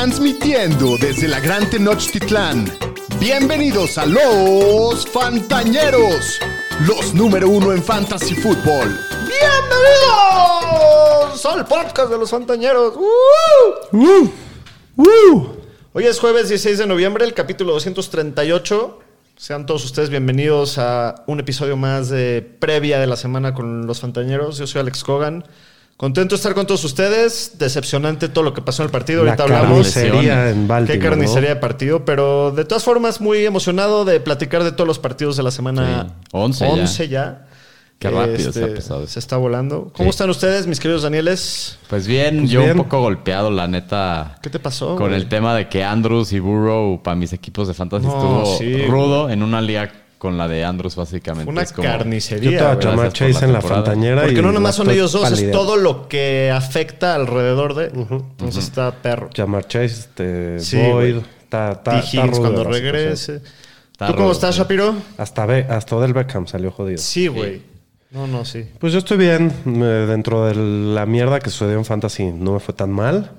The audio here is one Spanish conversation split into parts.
Transmitiendo desde la Gran Tenochtitlán. Bienvenidos a los Fantañeros, los número uno en Fantasy Football. ¡Bienvenidos al podcast de los Fantañeros! ¡Uh! ¡Uh! Hoy es jueves 16 de noviembre, el capítulo 238. Sean todos ustedes bienvenidos a un episodio más de previa de la semana con los Fantañeros. Yo soy Alex Cogan. Contento de estar con todos ustedes. Decepcionante todo lo que pasó en el partido. La Ahorita hablamos. carnicería en Baltimore, Qué carnicería ¿no? de partido, pero de todas formas muy emocionado de platicar de todos los partidos de la semana Sí, 11 ya. 11 ya. Qué rápido se ha Este, pasado. Se está volando. ¿Cómo Sí. están ustedes, mis queridos Danieles? Pues bien, Pues yo bien. un poco golpeado, la neta. ¿Qué te pasó? Con güey? el tema de que Andrews y Burrow para mis equipos de fantasy No, estuvo sí, rudo en una liga con la de Andrews básicamente. Una Es como- Yo carnicería. te voy a güey. llamar Gracias por Chase la en la. Fantañera. Porque y no nomás son ellos dos, es pálida. todo lo que afecta alrededor de. Entonces está perro. Llamar Chase, este, Sí, Boyd. Está, cuando regrese. Está ¿Tú cómo estás, sí. Shapiro? Hasta, Be- hasta Odell Beckham salió jodido. Sí, güey. No, no, sí. Pues yo estoy bien. eh, dentro de la mierda que sucedió en Fantasy no me fue tan mal.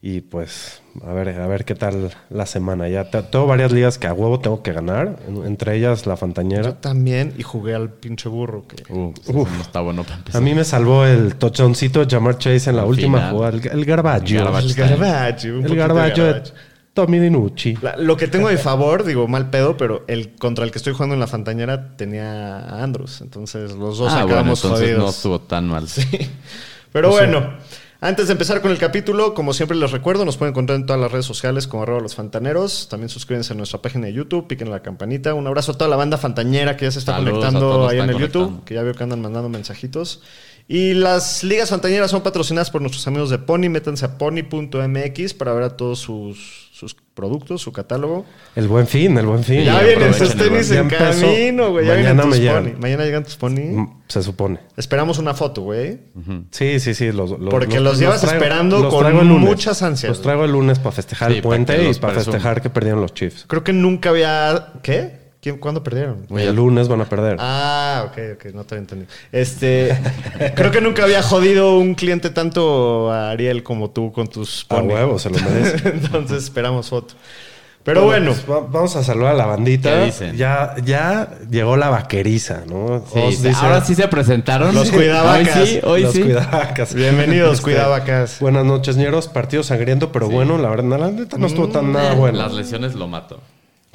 Y pues, a ver, a ver qué tal la semana. Ya te- tengo varias ligas que a huevo tengo que ganar. en- Entre ellas la Yo Fantañera. también y jugué al pinche burro. Que... Uh, no está bueno para empezar. A mí me salvó el touchdowncito de Jamar Chase en la Al última final. jugada. El, el garbaggio. El garbaggio. El de garbaggio de. Tommy Dinucci. La- lo que tengo mi favor, digo, mal pedo, pero el contra el que estoy jugando en la Fantañera tenía a Andrews. Entonces los dos ah, bueno, acabamos entonces jodidos. no estuvo tan mal. Pero Pues bueno, antes de empezar con el capítulo, como siempre les recuerdo, nos pueden encontrar en todas las redes sociales como arroba los fantaneros. También suscríbanse a nuestra página de YouTube, piquen la campanita. Un abrazo a toda la banda fantañera que ya se está Saludos conectando ahí en el YouTube, que ya veo que andan mandando mensajitos. Y las ligas fantañeras son patrocinadas por nuestros amigos de Pony. Métanse a pony.mx para ver a todos sus, sus productos, su catálogo. El buen fin, el buen fin. ya Sí, vienen el tenis en Ya camino, güey. Ya Mañana vienen tus me llegan. Pony. Mañana llegan tus Pony. Mm, Se supone. Esperamos una foto, güey. Sí, sí, sí. Los, los- Porque los llevas esperando los con traigo muchas ansias, Los traigo el lunes para festejar Sí, el puente y para festejar que perdieron los Chiefs. Creo que nunca había. ¿Qué? ¿Quién, ¿Cuándo perdieron? El lunes van a perder. Ah, ok, ok, no te había entendido. Este, creo que nunca había jodido un cliente tanto a Ariel como tú con tus a pony. huevo, se lo merece. Entonces esperamos foto. Pero bueno, pues, va- vamos a saludar a la bandita. ¿Qué dicen? Ya, ya llegó la vaqueriza, ¿no? Sí, dice- ahora sí se presentaron. Los cuidavacas. Hoy sí, hoy los sí. cuidavacas. bienvenidos, Este, cuidavacas. Buenas noches, ñeros. Partido sangriento, pero bueno, la verdad, la neta no estuvo tan nada bueno. Las lesiones lo mato.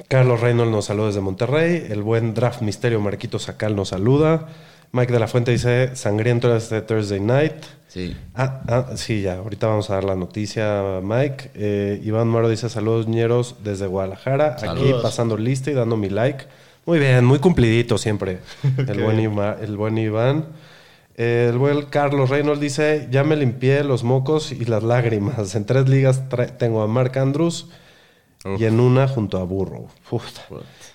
Carlos Reynolds nos saluda desde Monterrey. El buen Draft Misterio Marquito Sacal nos saluda. Mike de la Fuente dice sangriento este Thursday night. Sí. Ah, ah, sí, ya. Ahorita vamos a dar la noticia, Mike. Eh, Iván Moro dice saludos ñeros desde Guadalajara. Aquí Saludos. pasando lista y dando mi like. Muy bien, muy cumplidito siempre. El, buen, Ima- el buen Iván. Eh, el buen Carlos Reynolds dice, ya me limpié los mocos y las lágrimas. En tres ligas tengo a Mark Andrews Uf. y en una junto a Burrow. Puta.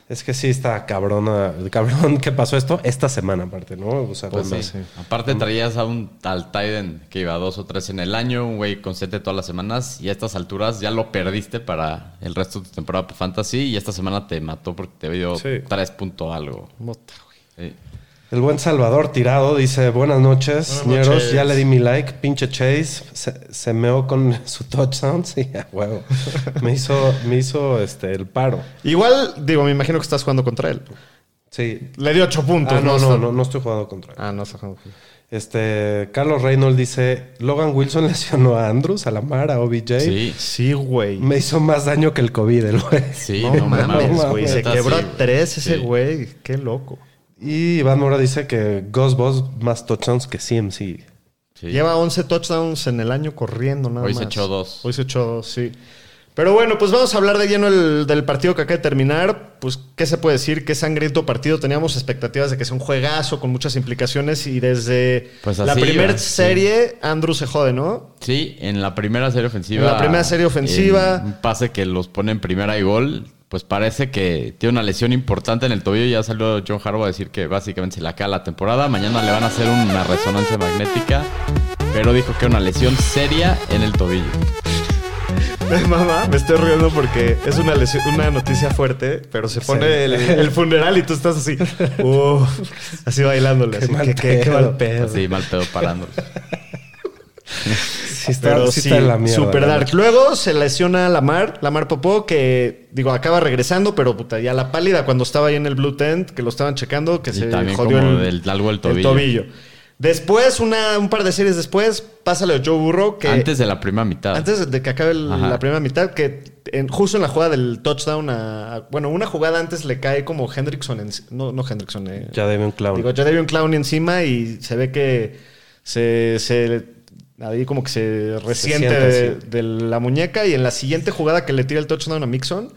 Es que sí está cabrona. Cabrón que pasó esto esta semana aparte, ¿no? O sea, Pues sí. Aparte traías a un al Tiden que iba dos o tres en el año, un güey constante todas las semanas y a estas alturas ya lo perdiste para el resto de tu temporada fantasy y esta semana te mató porque te dio Sí. tres punto algo. Mota, güey. El buen Salvador Tirado dice, buenas noches, Buenas ya le di mi like, pinche Chase, se, se meó con su touchdown, sí, a huevo. me hizo, me hizo este, el paro. Igual, digo, me imagino que estás jugando contra él. Sí. Le dio ocho puntos. Ah, no, Está- no, no, no estoy jugando contra él. Ah, no está jugando. Este, Carlos Reynolds dice, Logan Wilson lesionó a Andrews, a Lamar, a OBJ. Sí, Sí, güey. Me hizo más daño que el COVID, el güey. sí, no, mames, no güey. Se quebró sí, a tres ese Sí. güey. Qué loco. Y Iván Mora dice que Gus Boss más touchdowns que CMC. Sí. Lleva 11 touchdowns en el año corriendo nada Hoy más. se echó dos. Hoy se echó dos, sí. Pero bueno, pues vamos a hablar de lleno el- del partido que acaba de terminar. Pues, ¿qué se puede decir? Qué sangriento partido. Teníamos expectativas de que sea un juegazo con muchas implicaciones y desde Pues la primera sí. serie, Andrew se jode, ¿no? Sí, en la primera serie ofensiva. En la primera serie ofensiva. en Un pase que los pone en primera y gol. Pues parece que tiene una lesión importante en el tobillo. Ya salió John Harbaugh a decir que básicamente se le acaba la temporada. Mañana le van a hacer una resonancia magnética. Pero dijo que era una lesión seria en el tobillo. Mamá, me estoy riendo porque es una, lesión- una noticia fuerte, pero se pone el, el funeral y tú estás así. Uf, así bailándole. Qué así, mal qué, qué- qué pedo. mal pedo. Así mal pedo parándolo. Sí, está, Pero sí sí, está en la mierda. super dark. Luego se lesiona Lamar, Lamar Popó, que digo, acaba regresando, pero puta, ya la pálida cuando estaba ahí en el Blue Tent, que lo estaban checando, que Y se jodió el, algo del tobillo. Después, una, un par de series después, pásale a Joe Burrow, que Antes de la primera mitad. antes de que acabe el- la primera mitad, que en- justo en la jugada del touchdown a, a- Bueno, una jugada antes le cae como Hendrickson. en- no, no Hendrickson. eh, Ya debe un clown. Digo, ya debe un clown encima y se ve que se, se- ahí como que se resiente siente, de, sí. de la muñeca y en la siguiente jugada que le tira el touchdown a Mixon,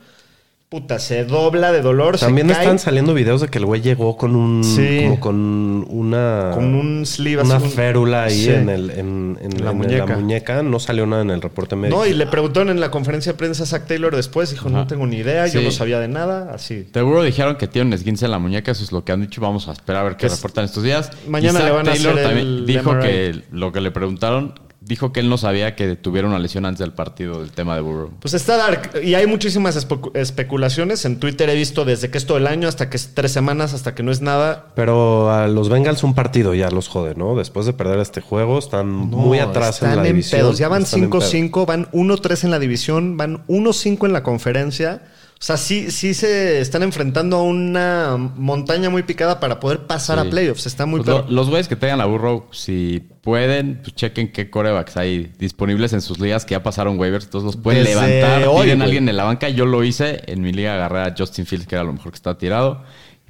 puta, se dobla de dolor. se También cae están saliendo videos de que el güey llegó con un. Sí. Como con una. con un sleeve Una así, un- férula ahí Sí. en, el, en, en- La en muñeca. muñeca. No salió nada en el reporte médico. No, y le preguntaron en la conferencia de prensa a Zach Taylor después, dijo, no Ajá. tengo ni idea, yo Sí. no sabía de nada, así. Seguro dijeron que tiene un esguince en la muñeca, eso es lo que han dicho. Vamos a esperar a ver qué Es- reportan estos días. Mañana le van a Taylor hacer también el dijo MRI. que lo que le preguntaron, dijo que él no sabía que tuviera una lesión antes del partido del tema de Burrow. Pues está dark. Y hay muchísimas especu- especulaciones. En Twitter he visto desde que es todo el año hasta que es tres semanas, hasta que no es nada. Pero a los Bengals un partido ya los jode, ¿no? Después de perder este juego, están muy atrás están en la división. pedos. Ya van Están en pedos. 5-5, van 1-3 en la división, van 1-5 en la conferencia. O sea, sí, sí se están enfrentando a una montaña muy picada para poder pasar Sí. a playoffs. Está muy Pues lo- los güeyes que tengan a Burrow, si pueden, pues chequen qué corebacks hay disponibles en sus ligas que ya pasaron waivers. Entonces los pueden Desde levantar, hoy, tienen a alguien en la banca. Yo lo hice. En mi liga agarré a Justin Fields, que era lo mejor que estaba tirado.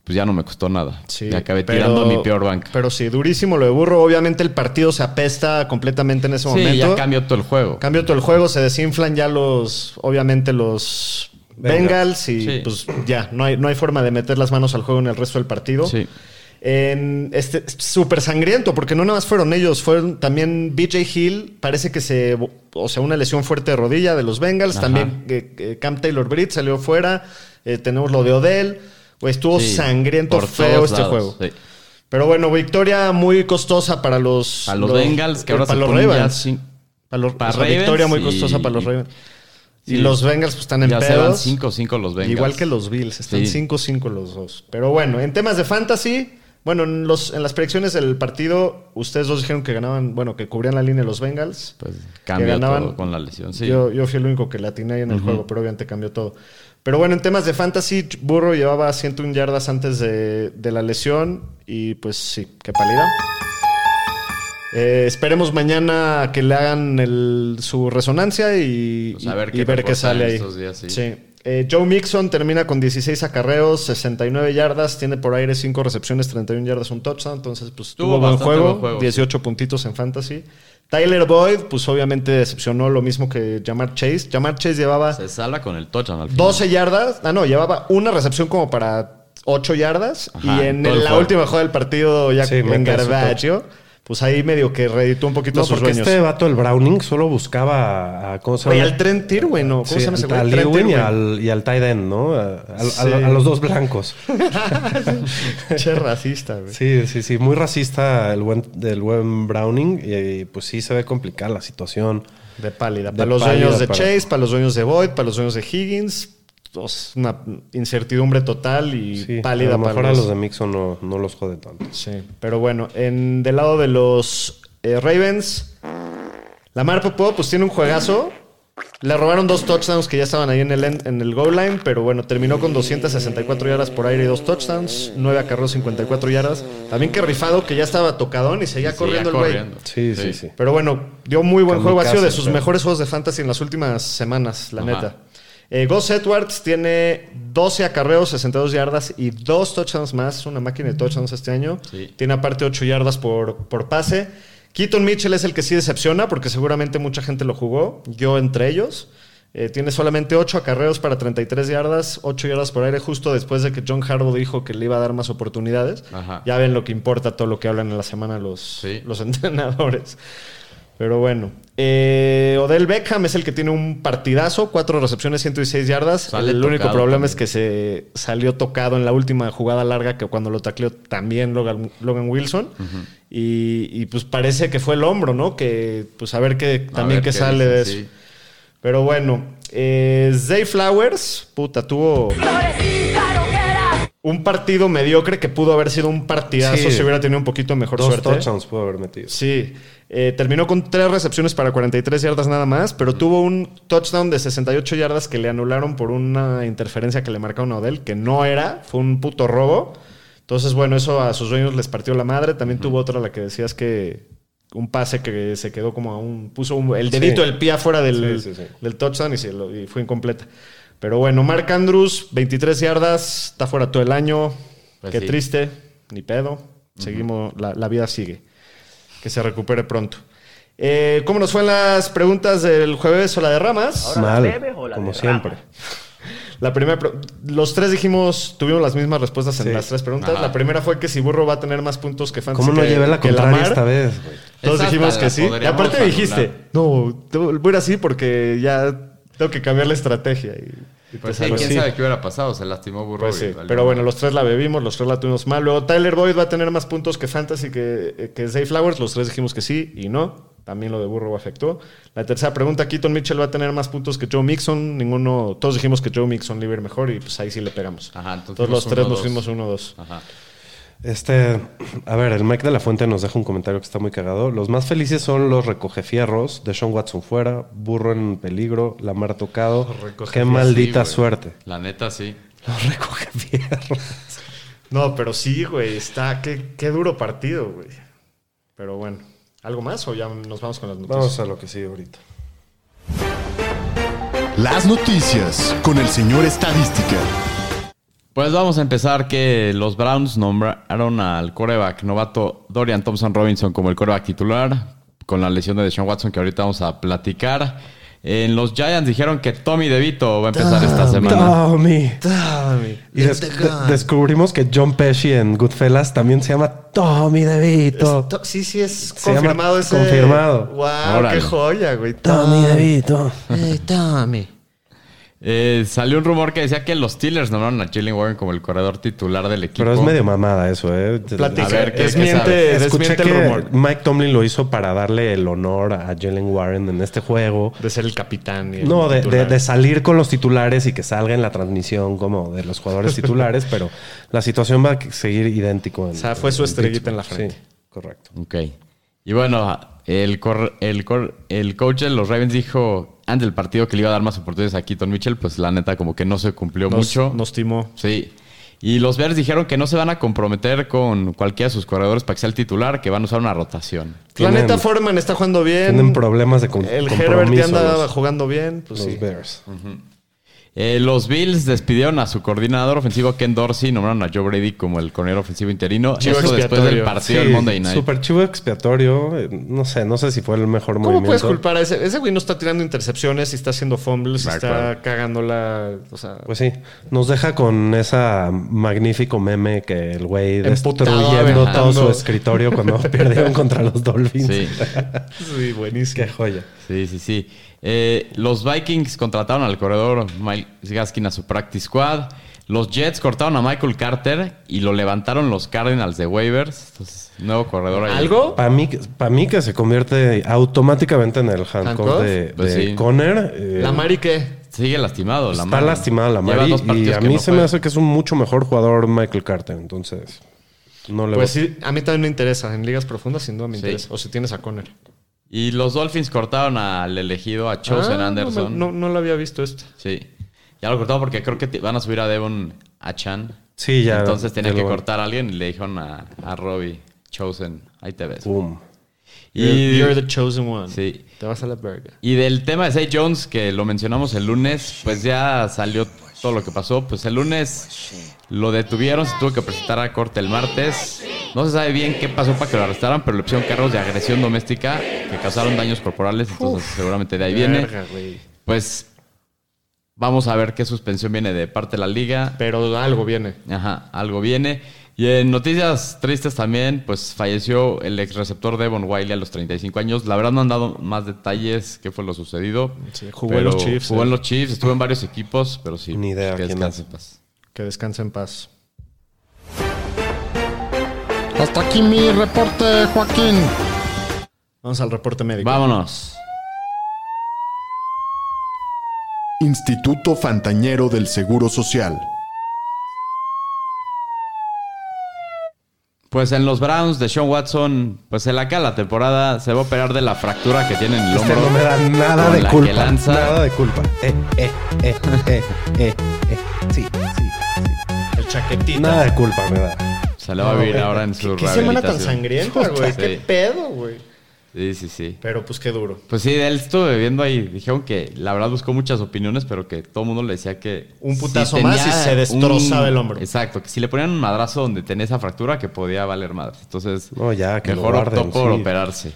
Pues ya no me costó nada. Sí, y acabé pero- tirando mi peor banca. Pero sí, durísimo lo de Burro. Obviamente el partido se apesta completamente en ese sí, momento. ya cambió todo el juego. Cambio todo el juego, se desinflan ya los, obviamente los Bengals. Y Sí. pues ya, no hay, no hay forma de meter las manos al juego en el resto del partido. Sí. En este súper sangriento, porque no nada más fueron ellos, fueron también BJ Hill, parece que se, o sea, una lesión fuerte de rodilla de los Bengals, Ajá. también eh, eh, Cam Taylor Britt salió fuera, eh, tenemos lo de Odell, Güey, estuvo Sí, sangriento, feo este lados, juego. sí. Pero bueno, victoria muy costosa para los, A los Bengals, que ahora para se los Ravens. Para los, para Ravens victoria muy y- costosa para los y- Y los Bengals pues, están en Ya pedos. 5-5 los Bengals. Igual que los Bills, están Sí. 5-5 los dos. Pero bueno, en temas de fantasy, bueno, en, los, en las predicciones del partido, ustedes dos dijeron que ganaban, bueno, que cubrían la línea los Bengals. Pues que cambió ganaban. todo con la lesión. Sí. Yo, yo fui el único que la atiné ahí en el juego, pero obviamente cambió todo. Pero bueno, en temas de fantasy, Burro llevaba 101 yardas antes de, de la lesión y pues sí, qué pálida. Eh, esperemos mañana que le hagan el- su resonancia y, Pues a ver y- y qué ver qué sale ahí. estos días, sí. Eh, Joe Mixon termina con 16 acarreos, 69 yardas, tiene por aire 5 recepciones, 31 yardas, un touchdown. Entonces, pues Tuvo tuvo buen juego, buen juego, 18 puntitos en fantasy. Tyler Boyd, pues obviamente decepcionó lo mismo que Jamar Chase. Jamar Chase llevaba Se salva con el touchdown al final. 12 yardas. Ah, no, llevaba una recepción como para 8 yardas. Ajá, y en el la última jugada del partido, ya Sí, en pues ahí medio que reeditó un poquito No, sus porque este vato, el Browning, solo buscaba a. ¿Cómo se Güey, llama? al Trent Irwin, ¿no? ¿Cómo Sí, se llama ese güey? al Irwin y al, y al tight end, ¿no? A, a- a- Sí. a los dos blancos. che racista, güey. Sí, sí, sí. Muy racista el buen, del buen Browning. Y, pues sí se ve complicada la situación. De pálida. De Para los pálida dueños de para- Chase, para los dueños de Boyd, para los dueños de Higgins. Pues, una incertidumbre total y Sí, pálida a lo para mejor a los... de Mixon no, no los jode tanto. Sí, pero bueno, en, del lado de los eh, Ravens, Lamar Popó pues tiene un juegazo. Le robaron dos touchdowns que ya estaban ahí en el, end- en el goal line, pero bueno, terminó con 264 yardas por aire y dos touchdowns, 9 acarreos, 54 yardas. También que rifado, que ya estaba tocadón y seguía corriendo el güey. Sí, sí, sí. Pero bueno, dio muy buen juego. Ha sido de sus pero- mejores juegos de fantasy en las últimas semanas, la Ajá. neta. Eh, Gus Edwards tiene 12 acarreos, 62 yardas y dos touchdowns más. Es una máquina de touchdowns este año. Sí. Tiene aparte 8 yardas por, por pase. Keaton Mitchell es el que sí decepciona porque seguramente mucha gente lo jugó. Yo entre ellos. Eh, tiene solamente 8 acarreos para 33 yardas, 8 yardas por aire, justo después de que John Harbaugh dijo que le iba a dar más oportunidades. Ajá. Ya ven lo que importa todo lo que hablan en la semana los, Sí. los entrenadores. Pero bueno. Eh, Odell Beckham es el que tiene un partidazo, cuatro recepciones, 116 yardas. Sale el único problema también. es que se salió tocado en la última jugada larga que cuando lo tacleó también Logan, Logan Wilson. y, y, pues parece que fue el hombro, ¿no? Que pues a ver qué A también ver qué qué sale de eso. sí. Pero bueno, eh, Zay Flowers, puta, tuvo... un partido mediocre que pudo haber sido un partidazo Sí. si hubiera tenido un poquito mejor Dos suerte. touchdowns pudo haber metido. Sí, eh, terminó con tres recepciones para 43 yardas nada más, pero tuvo un touchdown de 68 yardas que le anularon por una interferencia que le marcaron a Odell, que no era, fue un puto robo. Entonces, bueno, eso a sus dueños les partió la madre. También tuvo otra la que decías que un pase que se quedó como a un... puso un- el dedito Sí. del pie afuera del, Sí, sí, sí. del touchdown y, se lo- y fue incompleta. Pero bueno, Mark Andrews, 23 yardas, está fuera todo el año. Pues Qué triste, ni pedo. Seguimos, la, la vida sigue. Que se recupere pronto. Eh, ¿Cómo nos fue en las preguntas del jueves o la de ramas? Mal, como siempre. La primera, los tres dijimos, tuvimos las mismas respuestas en Sí. las tres preguntas. Ajá. La primera fue que si Burro va a tener más puntos que Fantasy. ¿Cómo no llevé la contraria esta vez? Todos dijimos que la sí. Y aparte dijiste, anular. no, voy a ir así porque ya tengo que cambiar la estrategia. Y, y Pues quién sí. sabe qué hubiera pasado. Se lastimó Burrow. Pues sí, pero bueno, los tres la bebimos, los tres la tuvimos mal. Luego Tyler Boyd va a tener más puntos que Fantasy que, que Zay Flowers. Los tres dijimos que sí y no. También lo de Burrow afectó. La tercera pregunta, Keaton Mitchell va a tener más puntos que Joe Mixon. Ninguno, todos dijimos que Joe Mixon libre mejor y pues ahí sí le pegamos. Ajá, entonces Todos los fuimos tres uno, nos dos. fuimos 1-2. Ajá. Este, a ver, el Mike de la Fuente nos deja un comentario que está muy cagado. Los más felices son los recogefierros, de Sean Watson fuera, Burro en peligro, Lamar tocado. Qué maldita Sí, suerte. La neta, sí. Los recogefierros. No, pero sí, güey, está, qué, qué duro partido, güey. Pero bueno, ¿algo más o ya nos vamos con las noticias? Vamos a lo que sigue ahorita. Las noticias con el señor Estadística. Pues vamos a empezar que los Browns nombraron al coreback novato Dorian Thompson Robinson como el coreback titular con la lesión de Deshaun Watson que ahorita vamos a platicar. En los Giants dijeron que Tommy DeVito va a empezar esta semana. Tommy. Y des- de- descubrimos que John Pesci en Goodfellas también se llama Tommy DeVito. Sí, sí, es Se confirmado ese. confirmado. Wow, Órale. qué joya, güey. Tommy DeVito. Eh, salió un rumor que decía que los Steelers nombraron a Jalen Warren como el corredor titular del equipo. Pero es medio mamada eso, ¿eh? Platica, A ver, ¿qué- desmiente, qué Escuché desmiente que el rumor Mike Tomlin lo hizo para darle el honor a Jalen Warren en este juego. de ser el capitán. y el No, de, de- titular. de salir con los titulares y que salga en la transmisión como de los jugadores titulares, pero la situación va a seguir idéntico. En, O sea, fue su estrellita en la frente. Sí, correcto. Ok. Y bueno, el, cor- el, cor- el coach de los Ravens dijo antes del partido que le iba a dar más oportunidades a Keaton Mitchell, pues la neta como que no se cumplió Nos, mucho. nos timó. Sí. Y los Bears dijeron que no se van a comprometer con cualquiera de sus corredores para que sea el titular, que van a usar una rotación. La neta, Foreman está jugando bien. Tienen problemas de com- El compromiso. Herbert ya anda jugando bien. Pues los sí. Bears. Eh, los Bills despidieron a su coordinador ofensivo Ken Dorsey y nombraron a Joe Brady como el coordinador ofensivo interino. Chivo Esto después del expiatorio. partido Sí, del Monday Night. Super chivo expiatorio. eh, No sé, no sé si fue el mejor ¿Cómo movimiento. puedes culpar a ese? Ese güey no está tirando intercepciones y está haciendo fumbles está acuerdo. cagándola. O sea, Pues sí, nos deja con esa magnífico meme que el güey Emputado, destruyendo todo su escritorio cuando perdieron contra los Dolphins. Sí. sí, buenísimo. Qué joya. Sí, sí, sí. Eh, los Vikings contrataron al corredor Miles Gaskin a su practice squad. Los Jets cortaron a Michael Carter y lo levantaron los Cardinals de waivers. Entonces, nuevo corredor ahí. ¿Algo? Para mí, pa' mí que se convierte automáticamente en el handcuff de, Pues de sí. Conner. eh, ¿La Mari qué? Sigue lastimado. está lastimada la Mari y a mí no se me hace que es un mucho mejor jugador Michael Carter. Entonces, no le Pues voy- sí, a mí también me interesa. En ligas profundas, sin duda me Sí. interesa. O si tienes a Conner. Y los Dolphins cortaron al elegido, a Chosen Ah, no Anderson. me- No, no, lo había visto esto. Sí. Ya lo cortaron porque creo que te- van a subir a Devon a Chan. Sí, ya. Entonces tenía que cortar a alguien y le dijeron a, a Robbie Chosen. Ahí te ves. Boom. You're, you're the chosen one. Sí. Te vas a la verga. Y del tema de Zay Jones, que lo mencionamos el lunes, pues ya salió todo lo que pasó. Pues el lunes lo detuvieron, se tuvo que presentar a corte el martes. No se sabe bien qué pasó para que lo arrestaran, pero le pusieron cargos de agresión doméstica que causaron daños corporales. Entonces seguramente de ahí viene. Verga. Pues vamos a ver qué suspensión viene de parte de la liga. Pero algo viene. Ajá, algo viene. Y en noticias tristes también, pues falleció el ex receptor Devon Wiley a los 35 años. La verdad no han dado más detalles qué fue lo sucedido. Sí, jugó en los Chiefs, Jugó eh. en los Chiefs, estuvo en varios equipos, pero sí. Ni idea Que descanse es. en paz. Que descanse en paz. Hasta aquí mi reporte, Joaquín. Vamos al reporte médico. Vámonos. Instituto Fantañero del Seguro Social. Pues en los Browns de Sean Watson, pues en la acá la temporada se va a operar de la fractura que tiene en el Este hombro. no me da nada de la culpa. que lanza. Nada de culpa. Eh, eh, eh, eh, eh, eh. Sí, sí, El chaquetito. sí. Nada de culpa me da. Se le va a vivir ahora en su ¿Qué semana tan sangrienta, güey? Sí. ¿Qué pedo, güey? Sí, sí, sí. Pero pues qué duro. Pues sí, él estuve viendo ahí. Dijeron que la verdad buscó muchas opiniones, pero que todo el mundo le decía que. Un putazo más y se destrozaba el hombro. Exacto, que si le ponían un madrazo donde tenía esa fractura, que podía valer madre. Entonces, No, ya, que lo mejor guarden, optó por sí. operarse.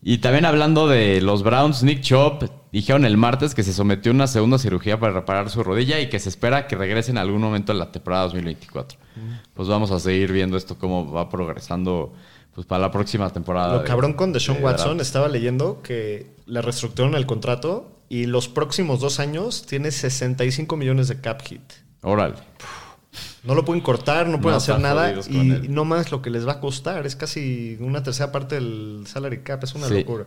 Y también hablando de los Browns, Nick Chop dijeron el martes que se sometió a una segunda cirugía para reparar su rodilla y que se espera que regrese en algún momento en la temporada 2024. Mm. Pues vamos a seguir viendo esto cómo va progresando pues para la próxima temporada. Lo de- cabrón con Deshaun de Watson, estaba leyendo que le reestructuraron el contrato y los próximos dos años tiene 65 millones de cap hit. Órale. No lo pueden cortar, no pueden No, hacer nada y no más lo que les va a costar. Es casi una tercera parte del salary cap, es una Sí. locura.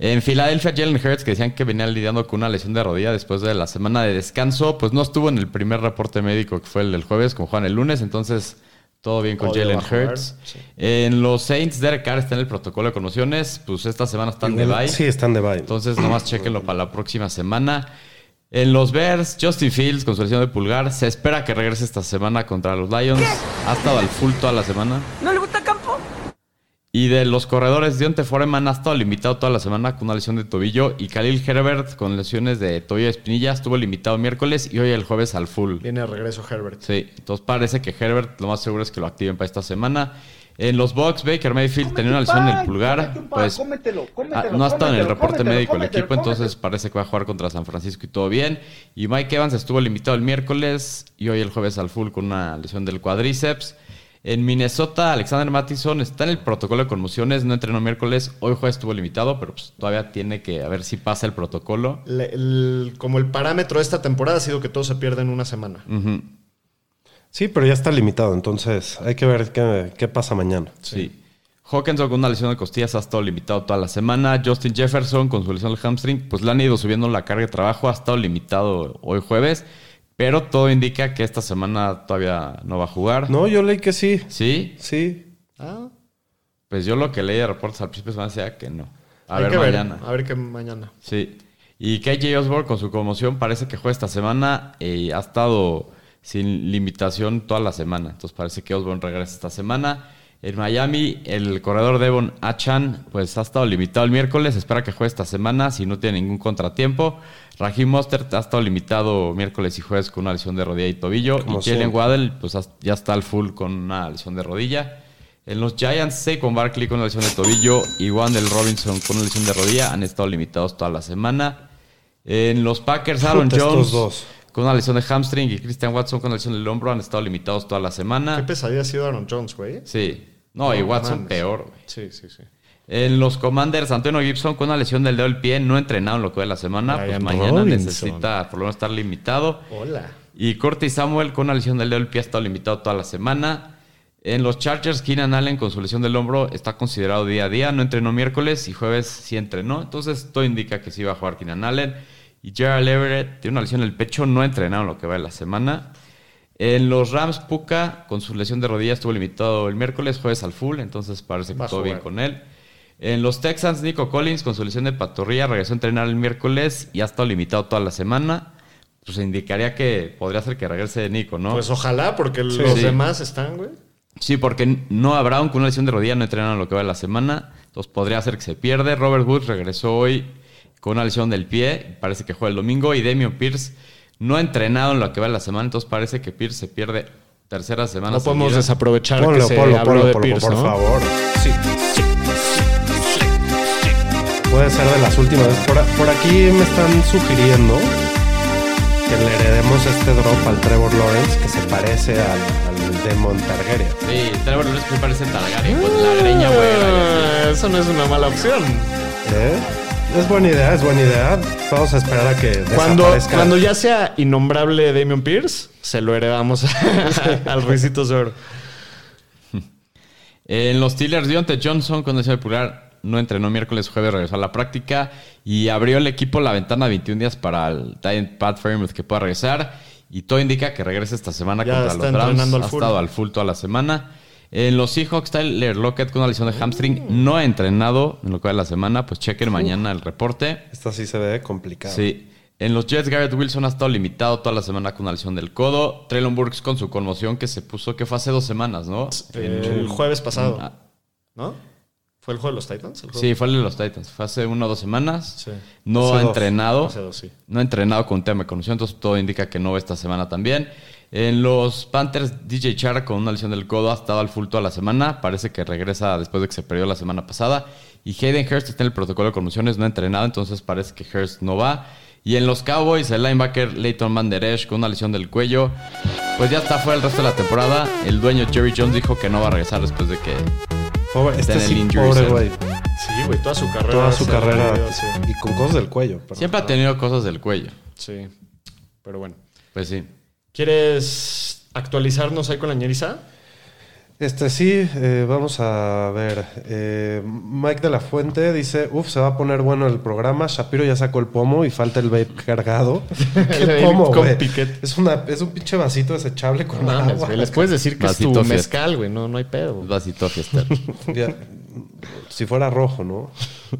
En Filadelfia, Jalen Hurts, que decían que venía lidiando con una lesión de rodilla después de la semana de descanso, pues no estuvo en el primer reporte médico que fue el del jueves, como Juan el lunes, entonces todo bien con Jalen Hurts. sí. En los Saints, Derek Carr está en el protocolo de conmociones, pues esta semana están de bye. Sí, están de bye. Entonces, nomás chequenlo para la próxima semana. En los Bears, Justin Fields con su lesión de pulgar. Se espera que regrese esta semana contra los Lions. Ha estado al full toda la semana. ¿No? Y de los corredores, Dionte Foreman ha estado limitado toda la semana con una lesión de tobillo. Y Khalil Herbert con lesiones de tobillo y espinilla estuvo limitado miércoles y hoy el jueves al full. Viene de regreso Herbert. Sí, entonces parece que Herbert lo más seguro es que lo activen para esta semana. En los Bucks, Baker Mayfield tenía una lesión en el pulgar. Pues ah, no ha estado en el reporte médico el equipo, entonces parece que va a jugar contra San Francisco y todo bien. Y Mike Evans estuvo limitado el miércoles y hoy el jueves al full con una lesión del cuádriceps. En Minnesota, Alexander Mattison está en el protocolo de conmociones, no entrenó miércoles, hoy jueves estuvo limitado, pero pues todavía tiene que a ver si pasa el protocolo. Le- el- como el parámetro de esta temporada ha sido que todo se pierde en una semana. Sí, pero ya está limitado, entonces hay que ver qué, qué pasa mañana. Sí. Hawkinson con una lesión de costillas ha estado limitado toda la semana. Justin Jefferson con su lesión del hamstring, pues le han ido subiendo la carga de trabajo, ha estado limitado hoy jueves, pero todo indica que esta semana todavía no va a jugar. No, yo leí que sí. Sí, Sí. Ah, pues yo lo que leí de reportes al principio de semana decía que no. A hay ver que mañana. ver. A ver qué mañana. Sí. Y KJ Osborne con su conmoción parece que juega esta semana y ha estado sin limitación toda la semana. Entonces parece que Osborne regresa esta semana. En Miami, el corredor Devon Achan pues ha estado limitado el miércoles. Espera que juegue esta semana si no tiene ningún contratiempo. Raheem Mostert ha estado limitado miércoles y jueves con una lesión de rodilla y tobillo. Como y Jalen. Waddell pues ya está al full con una lesión de rodilla. En los Giants, Saquon Barkley con una lesión de tobillo y Wandel Robinson con una lesión de rodilla han estado limitados toda la semana. En los Packers, Aaron estos Jones dos. con una lesión de hamstring y Christian Watson con una lesión del hombro han estado limitados toda la Qué semana. pesadilla ha sido Aaron Jones, güey. Sí. No, y Watson mames. peor. güey. Sí, sí, sí. En los Commanders, Antonio Gibson con una lesión del dedo del pie, no entrenado en lo que va de la semana. Brian pues mañana Robinson. necesita por lo menos estar limitado. Hola. Y Curtis Samuel con una lesión del dedo del pie ha estado limitado toda la semana. En los Chargers, Keenan Allen con su lesión del hombro está considerado día a día. No entrenó miércoles y jueves sí entrenó. Entonces todo indica que sí va a jugar Keenan Allen. Y Gerald Everett tiene una lesión en el pecho, no ha entrenado en lo que va de la semana. En los Rams, Puka con su lesión de rodilla estuvo limitado el miércoles, jueves al full. Entonces parece que todo bien con él. En los Texans, Nico Collins con su lesión de pantorrilla regresó a entrenar el miércoles y ha estado limitado toda la semana. Pues indicaría que podría ser que regrese Nico, ¿no? Pues ojalá, porque los Sí. demás están, güey. sí, porque Noah Brown con una lesión de rodilla no entrenaron lo que va de la semana. Entonces podría ser que se pierde. Robert Woods regresó hoy con una lesión del pie. Parece que juega el domingo. Y Demian Pierce no ha entrenado en lo que va de la semana. Entonces parece que Pierce se pierde tercera semana. No podemos seguida. desaprovechar Ponlo, que se ponlo, de por, Pierce, por ¿no? favor. Sí. Puede ser de las últimas. Por, por aquí me están sugiriendo que le heredemos este drop al Trevor Lawrence que se parece al, al Demon Targaryen. Sí, Trevor Lawrence me parece Targaryen con la greña, güey. Ah, Eso no es una mala opción. ¿Eh? Es buena idea, es buena idea. Vamos a esperar a que Cuando, desaparezca. cuando ya sea innombrable Damian Pierce, se lo heredamos al Ruicito Oro. En los Steelers, Dionte Johnson con de pulgar no entrenó miércoles, jueves, regresó a la práctica y abrió el equipo la ventana 21 días para el Titan Pat Fairmouth que pueda regresar. Y todo indica que regrese esta semana Ya contra está los Browns. entrenando al ha full. estado al full toda la semana. En los Seahawks, Tyler Lockett con una lesión de hamstring no ha entrenado en lo que va de la semana. Pues chequen mañana el reporte. Esta sí se ve complicada. Sí. En los Jets, Garrett Wilson ha estado limitado toda la semana con una lesión del codo. Traylon Burks con su conmoción que se puso, que fue hace dos semanas, ¿no? El jueves pasado. Ah. ¿No? ¿Fue el juego de los Titans? El juego- Sí, fue el de los Titans. Fue hace una o dos semanas. Sí. No Hace ha dos. entrenado. Hace dos, sí. No ha entrenado con tema de conmoción, entonces todo indica que no va esta semana también. En los Panthers, DJ Chara con una lesión del codo ha estado al full toda la semana. Parece que regresa después de que se perdió la semana pasada. Y Hayden Hurst está en el protocolo de conmociones, no ha entrenado, entonces parece que Hurst no va. Y en los Cowboys, el linebacker Leighton Van Der Esch con una lesión del cuello. Pues ya está fuera el resto de la temporada. El dueño Jerry Jones dijo que no va a regresar después de que... Pobre, este Está en el sí, injury pobre güey. Sí, güey, toda su carrera. Toda su carrera. sí. Y con cosas del cuello. pero- Siempre ha tenido cosas del cuello. Sí, pero bueno. Pues sí. ¿Quieres actualizarnos ahí con la ñeriza? Este sí, eh, vamos a ver. Eh, Mike de la Fuente dice: Uf, se va a poner bueno el programa. Shapiro ya sacó el pomo y falta el vape cargado. ¿Qué pomo, con. Es, una, es un pinche vasito desechable con No mames, agua. güey. Les puedes decir que es tu fiesta. mezcal, güey. No, no hay pedo. Vasito fiesta. Ya, si fuera rojo, ¿no?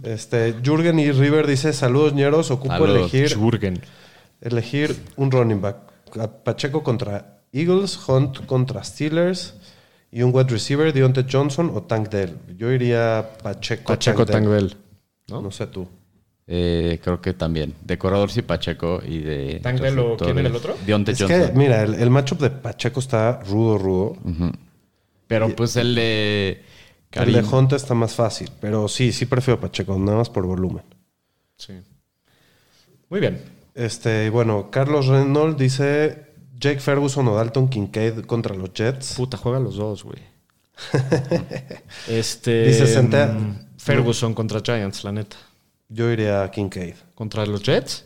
Este, Jürgen y River dice: Saludos, ñeros. Ocupo Saludos, elegir, Jürgen. elegir un running back. Pacheco contra Eagles, Hunt contra Steelers. Y un wide receiver, Deontay Johnson o Tank Dell. Yo iría Pacheco. Pacheco Tank Dell. Tangbell. ¿no? ¿No? sé tú. Eh, creo que también. De corredor sí Pacheco y de... ¿Tank Bell o quién era el otro? Deontay Es Johnson. que, mira, el, el matchup de Pacheco está rudo, rudo. Pero pues el de... El de Hunt está más fácil. Pero sí, sí prefiero Pacheco, nada más por volumen. Sí. Muy bien. Este, y bueno, Carlos Reynolds dice Jake Ferguson o Dalton Kincaid contra los Jets. Puta, juega los dos, güey. este. Dice Sente- mm, Ferguson contra Giants, la neta. Yo iría a Kincaid. ¿Contra los Jets?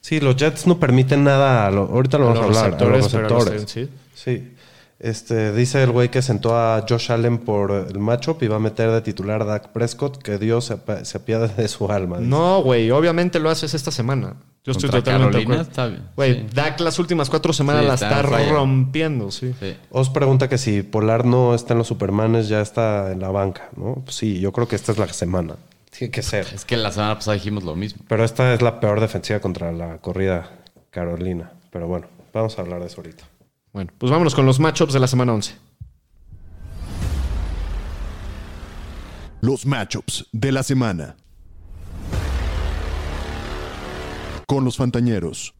Sí, los Jets no permiten nada. a lo- ahorita lo vamos a, hablar. a los pero a los receptores. sí. Sí. Este, dice el güey que sentó a Josh Allen por el matchup y va a meter de titular a Dak Prescott. Que Dios se, apa- se apiade de su alma. dice. No, güey, obviamente lo haces esta semana. Yo estoy Contra totalmente de Carolina acuerdo. está bien. Güey, Sí. Dak las últimas cuatro semanas Sí, la está rompiendo, sí. Sí. Os pregunta que si Polar no está en los Supermanes, ya está en la banca, ¿no? Pues sí, yo creo que esta es la semana. Tiene que ser. Es que la semana pasada dijimos lo mismo. Pero esta es la peor defensiva contra la corrida Carolina. Pero bueno, vamos a hablar de eso ahorita. Bueno, pues vámonos con los matchups de la semana 11. Los matchups de la semana. Con los Fantañeros.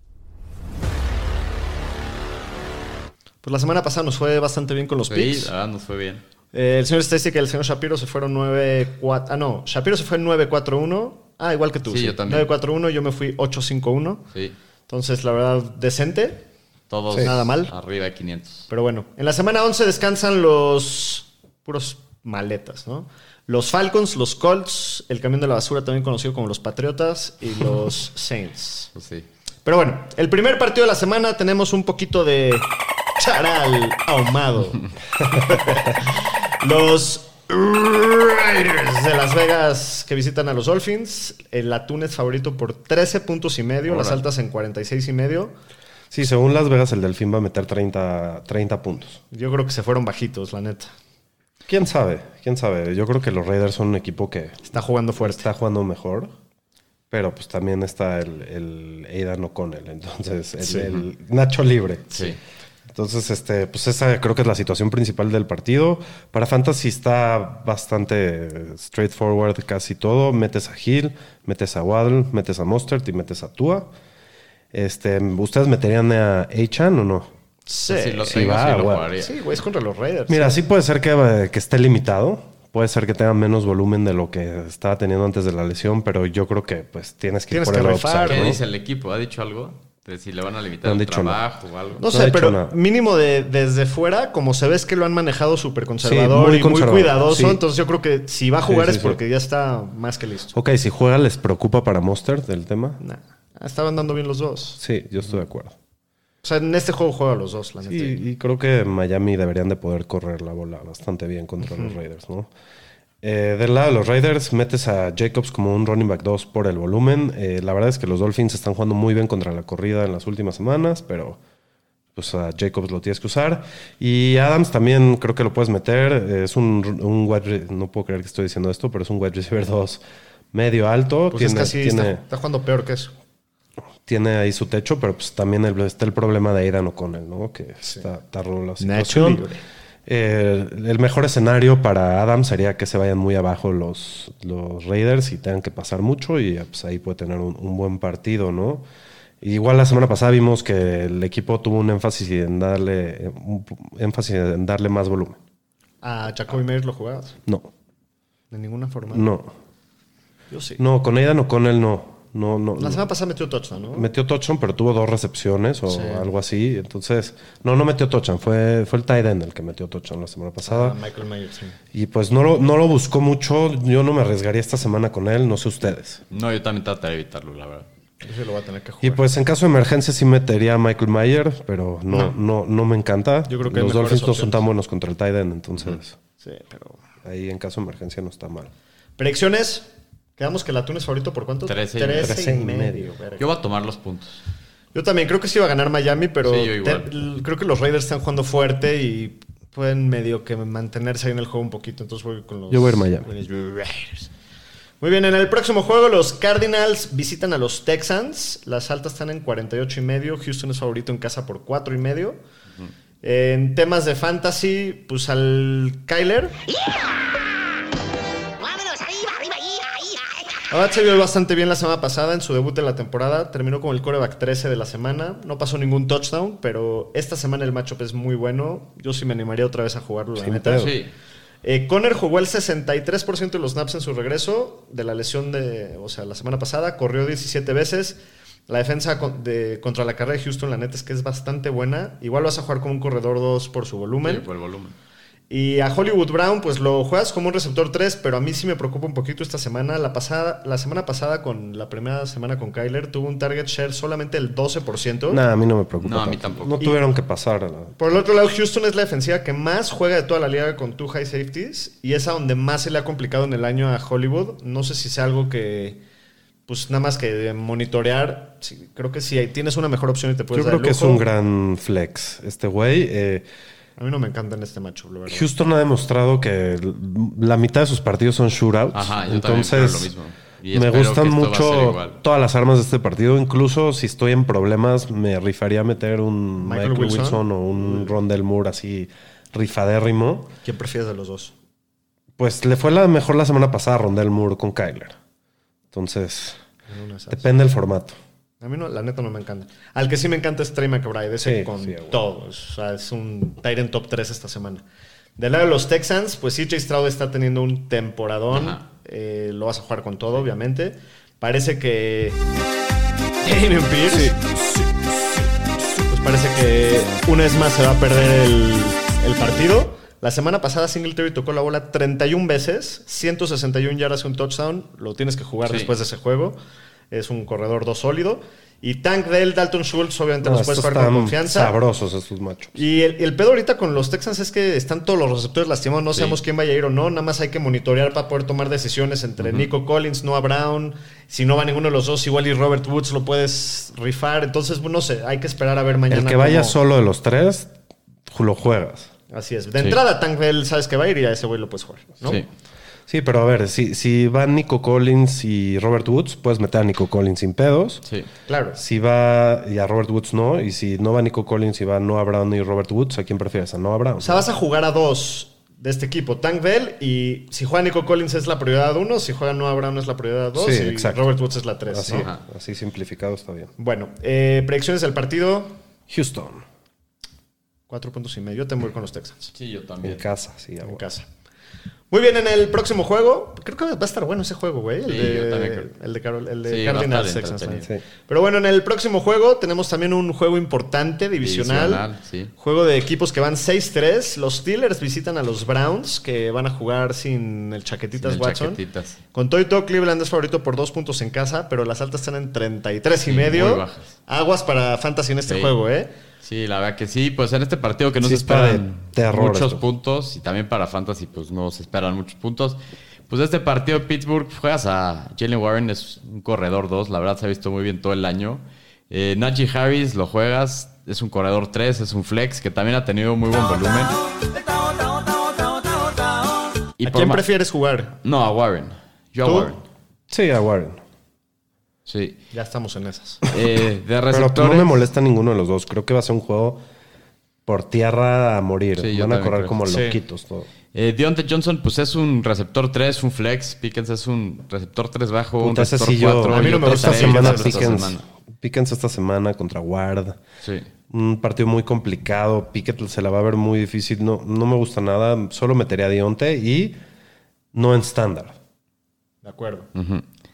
Pues la semana pasada nos fue bastante bien con los Sí, picks. verdad nos fue bien. Eh, el señor Stacy y el señor Shapiro se fueron 9-4. Ah, no. Shapiro se fue 9-4-1. Ah, igual que tú. Sí, yo también. 9-4-1, yo me fui 8-5-1. Sí. Entonces, la verdad, decente. Todos Sí. Nada mal. arriba de 500. Pero bueno, en la semana 11 descansan los puros maletas, ¿no? Los Falcons, los Colts, el camión de la basura, también conocido como los Patriotas, y los Saints. Pues sí. Pero bueno, el primer partido de la semana tenemos un poquito de charal ahumado. los Raiders de Las Vegas que visitan a los Dolphins. El atún es favorito por 13 puntos y medio, las altas en 46 y medio. Sí, según Las Vegas, el Delfín va a meter 30, 30 puntos. Yo creo que se fueron bajitos, la neta. ¿Quién sabe? ¿Quién sabe? Yo creo que los Raiders son un equipo que Está jugando fuerte. está jugando mejor. Pero pues también está el, el Aidan O'Connell. Entonces, el, Sí. el Nacho Libre. Sí. Entonces, este, pues esa creo que es la situación principal del partido. Para Fantasy está bastante straightforward casi todo. Metes a Hill, metes a Waddle, metes a Mustard y metes a Tua. Este, ¿Ustedes meterían a Achan o no? Sí, Si lo sí tengo, va, sí lo jugaría. Sí, güey, es contra los Raiders. Mira, sí puede ser que, que esté limitado. Puede ser que tenga menos volumen de lo que estaba teniendo antes de la lesión, pero yo creo que pues tienes que ir Tienes por que el upside, ¿Qué ¿no? dice el equipo? ¿Ha dicho algo? De si le van a limitar No han el trabajo o algo. No No sé, pero nada. mínimo de, desde fuera, como se ve es que lo han manejado súper conservador muy y muy cuidadoso. sí. Entonces yo creo que si va a jugar Sí, sí, es sí. porque ya está más que listo. Ok, si juega, ¿les preocupa para Mustard del tema? Nah, estaban dando bien los dos. Sí, yo estoy de acuerdo. O sea, en este juego juega los dos, la neta. Y creo que Miami deberían de poder correr la bola bastante bien contra los Raiders, ¿no? Eh, del lado de los Raiders, metes a Jacobs como un running back 2 por el volumen. Eh, la verdad es que los Dolphins están jugando muy bien contra la corrida en las últimas semanas, pero pues a Jacobs lo tienes que usar. Y Adams también creo que lo puedes meter. Es un, un wide no puedo creer que estoy diciendo esto, pero es un wide receiver 2 medio alto. Pues tiene, es casi tiene, está, está jugando peor que eso. Tiene ahí su techo, pero pues también el- está el problema de Aidan O'Connell, ¿no? Que está, está la situación. Eh, el mejor escenario para Adams sería que se vayan muy abajo los, los Raiders y tengan que pasar mucho y pues, ahí puede tener un, un buen partido, ¿no? Igual la semana pasada vimos que el equipo tuvo un énfasis en darle un énfasis en darle más volumen. ¿A Jacoby Meyers lo jugabas? No, De ninguna forma. no, Yo sí. no, con Aidan O'Connell no, no, no. La semana pasada metió touchdown, ¿no? Metió touchdown, pero tuvo dos recepciones o Sí. algo así. Entonces, no, no metió touchdown. Fue, fue el tight end el que metió touchdown la semana pasada. Ah, Michael Myers, sí. Y pues no lo, no lo buscó mucho. Yo no me arriesgaría esta semana con él. No sé ustedes. No, yo también trataré de evitarlo, la verdad. Yo sí lo voy a tener que jugar. Y pues en caso de emergencia sí metería a Michael Mayer, pero no, no. no, me encanta. Yo creo que los Dolphins no son tan buenos contra el tight end, entonces Sí, pero... ahí en caso de emergencia no está mal. Predicciones. Quedamos que el atún es favorito por cuánto? Trece y Trece medio. y Trece y medio. Yo voy a tomar los puntos. Yo también creo que sí iba a ganar Miami, pero Sí, yo igual. te- l- creo que los Raiders están jugando fuerte y pueden medio que mantenerse ahí en el juego un poquito. Entonces voy con los Yo voy a ir Miami. Raiders. Muy bien, en el próximo juego los Cardinals visitan a los Texans. Las altas están en 48 y medio. Houston es favorito en casa por 4 y medio. En temas de fantasy, pues al Kyler. ¡Vámonos! Verdad se vio bastante bien la semana pasada en su debut en la temporada. Terminó con el coreback 13 de la semana. No pasó ningún touchdown, pero esta semana el matchup es muy bueno. Yo sí me animaría otra vez a jugarlo, la Sin neta. Sí. Eh, Conner jugó el 63% de los snaps en su regreso de la lesión de, o sea, la semana pasada. Corrió 17 veces. La defensa de, contra la carrera de Houston, la neta es que es bastante buena. Igual vas a jugar con un corredor 2 por su volumen. Sí, por el volumen. Y a Hollywood Brown, pues lo juegas como un receptor 3, pero a mí sí me preocupa un poquito esta semana. La, pasada, la semana pasada, con la primera semana con Kyler, tuvo un target share solamente el 12%. Nada, a mí no me preocupa. No, a mí tampoco. No tuvieron que pasar. a la- Por el otro lado, Houston es la defensiva que más juega de toda la liga con two high safeties y es a donde más se le ha complicado en el año a Hollywood. No sé si sea algo que, pues nada más que monitorear. Sí, creo que si tienes una mejor opción y te puedes Yo dar creo que es un gran flex este güey. Eh, A mí no me encanta en este macho, la verdad. Houston ha demostrado que la mitad de sus partidos son shootouts. Ajá, yo Entonces, creo lo mismo. Y me gustan a mucho todas las armas de este partido. Incluso si estoy en problemas, me rifaría meter un Michael Michael, Wilson. Wilson. o un Rondell Moore así rifadérrimo. ¿Quién prefieres de los dos? Pues le fue la mejor la semana pasada a Rondell Moore con Kyler. Entonces, depende del formato. A mí no, la neta no me encanta. Al que sí me encanta es Trey McBride, ese Sí, con sí, bueno. todo. O sea, es un Tyrant top 3 esta semana. Del lado de los Texans, pues CJ Stroud está teniendo un temporadón. Eh, lo vas a jugar con todo, obviamente. Parece que. Damien Pierce. Pues parece que una vez más se va a perder el, el partido. La semana pasada Singletary tocó la bola 31 veces, 161 yardas y un touchdown. Lo tienes que jugar Sí. después de ese juego. Es un corredor 2 sólido. Y Tank Dell, Dalton Schultz, obviamente No, los puedes jugar con confianza. sabrosos estos machos. Y el, el pedo ahorita con los Texans es que están todos los receptores lastimados, no Sí. sabemos quién vaya a ir o no, nada más hay que monitorear para poder tomar decisiones entre Nico Collins, Noah Brown, si no va ninguno de los dos, igual y Robert Woods lo puedes rifar, entonces no sé, hay que esperar a ver mañana. El que vaya cómo- solo de los tres, lo juegas. Así es, de Sí. entrada Tank Bell sabes que va a ir y a ese güey lo puedes jugar, ¿no? Sí. Sí, pero a ver, si, si van Nico Collins y Robert Woods, puedes meter a Nico Collins sin pedos. Sí. Claro. Si va y a Robert Woods no, y si no va Nico Collins y va Noah Brown y Robert Woods, ¿a quién prefieres? ¿A Noah Brown? O sea, vas a jugar a dos de este equipo, Tank Bell y si juega Nico Collins es la prioridad uno, si juega Noah Brown es la prioridad dos Sí, y exacto. Robert Woods es la tres. así, ¿no? Ajá. así simplificado está bien. Bueno, eh, predicciones del partido, Houston, cuatro puntos y medio. Yo tengo que ir con los Texans. Sí, yo en también. casa, sí. en casa. Muy bien, en el próximo juego, creo que va a estar bueno ese juego, güey. El, Sí, de, el de, Carol- el de Sí, Cardinals. Sí. Pero bueno, en el próximo juego tenemos también un juego importante, divisional. Divisional, sí. Juego de equipos que van 6-3. Los Steelers visitan a los Browns, que van a jugar sin el chaquetitas Sin el Watson. chaquetitas. Con todo y todo, Cleveland es favorito por dos puntos en casa, pero las altas están en 33 y medio. muy bajas. Aguas para Fantasy en este Sí. juego, ¿eh? Sí, la verdad que sí. Pues en este partido que no Sí se esperan terror muchos esto. puntos y también para Fantasy pues no se esperan muchos puntos. Pues este partido Pittsburgh juegas a Jalen Warren, es un corredor 2, la verdad se ha visto muy bien todo el año. Eh, Najee Harris lo juegas, es un corredor 3, es un flex que también ha tenido muy buen volumen. Y ¿A quién prefieres jugar? No, a Warren. Yo a ¿Tú? Warren. Sí, a Warren. Sí. Ya estamos en esas. Eh, de Pero receptores. no me molesta ninguno de los dos. Creo que va a ser un juego por tierra a morir. Sí, Van a correr creo. como Sí. loquitos todo. Eh, Deontay Johnson, pues es un receptor 3, un flex. Pickens es un receptor 3 bajo, un Puta, receptor sí yo. 4. A mí no me otro gusta esta semana esta Pickens. semana. Pickens esta semana contra Ward. Sí. Un partido muy complicado. Pickett se la va a ver muy difícil. No, no me gusta nada. Solo metería a Dionte y no en estándar. De acuerdo.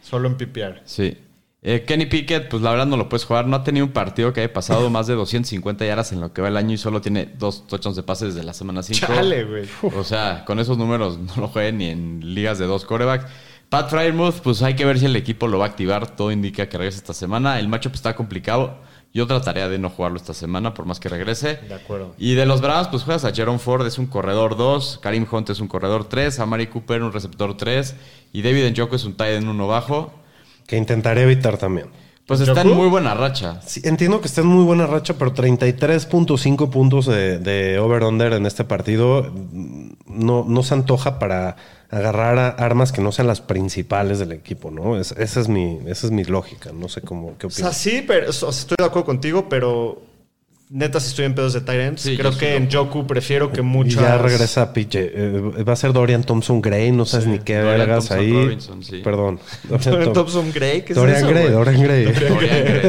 Solo en PPR. Sí. Eh, Kenny Pickett, pues la verdad no lo puedes jugar. No ha tenido un partido que haya pasado más de 250 yardas en lo que va el año y solo tiene dos touchdowns de pases desde la semana 5. Chale, güey. O sea, con esos números no lo jueguen ni en ligas de dos corebacks. Pat Fryermuth, pues hay que ver si el equipo lo va a activar. Todo indica que regresa esta semana. El matchup está complicado. Yo trataría de no jugarlo esta semana, por más que regrese. De acuerdo. Y de los Browns, pues juegas a Jerome Ford, es un corredor 2. Karim Hunt es un corredor 3. Amari Cooper, un receptor 3. Y David Njoku es un tight end 1 bajo. Que intentaré evitar también. Pues está en muy buena racha. Sí, entiendo que está en muy buena racha, pero 33.5 puntos de, de over-under en este partido mm, no, no se antoja para agarrar a- armas que no sean las principales del equipo, ¿no? Es- esa, es mi, esa es mi lógica. No sé cómo, qué O sea, opinas. sí, pero o sea, estoy de acuerdo contigo, pero neta, si estoy en pedos de Tyrants, Sí, creo que en Joku prefiero que Y muchas... ya regresa PJ. Eh, va a ser Dorian Thompson Gray, no sabes ni qué Dorian vergas Thompson ahí. Robinson, sí. Perdón. Dorian Dorian Thom- Thompson Gray, ¿qué es Dorian eso, Gray? Dorian Gray. Dorian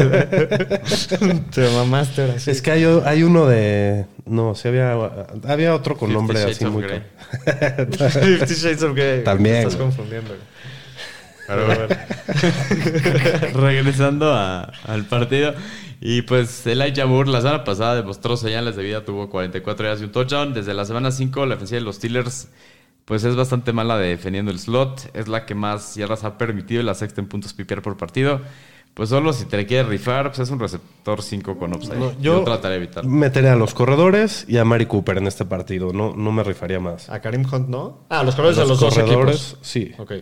Gray. Te mamaste ahora sí. Es que hay, hay uno de. No, sí había. Había otro con Fifty nombre Shades así of muy. Fifty Shades of Grey. También, estás güey. confundiendo. Güey. Pero bueno. Regresando a- al partido. Y pues Elijah Moore la semana pasada demostró señales de vida. Tuvo 44 yardas y un touchdown. Desde la semana 5 la ofensiva de los Steelers pues es bastante mala defendiendo el slot. Es la que más yardas ha permitido y la sexta en puntos PPR por partido. Pues solo si te le quieres rifar, pues es un receptor 5 con upside. No, yo, yo trataré de evitarlo. Meteré a los corredores y a Mari Cooper en este partido. No, no me rifaría más. A Karim Hunt, ¿no? Ah, los colores de los dos corredores, equipos. sí. Ok.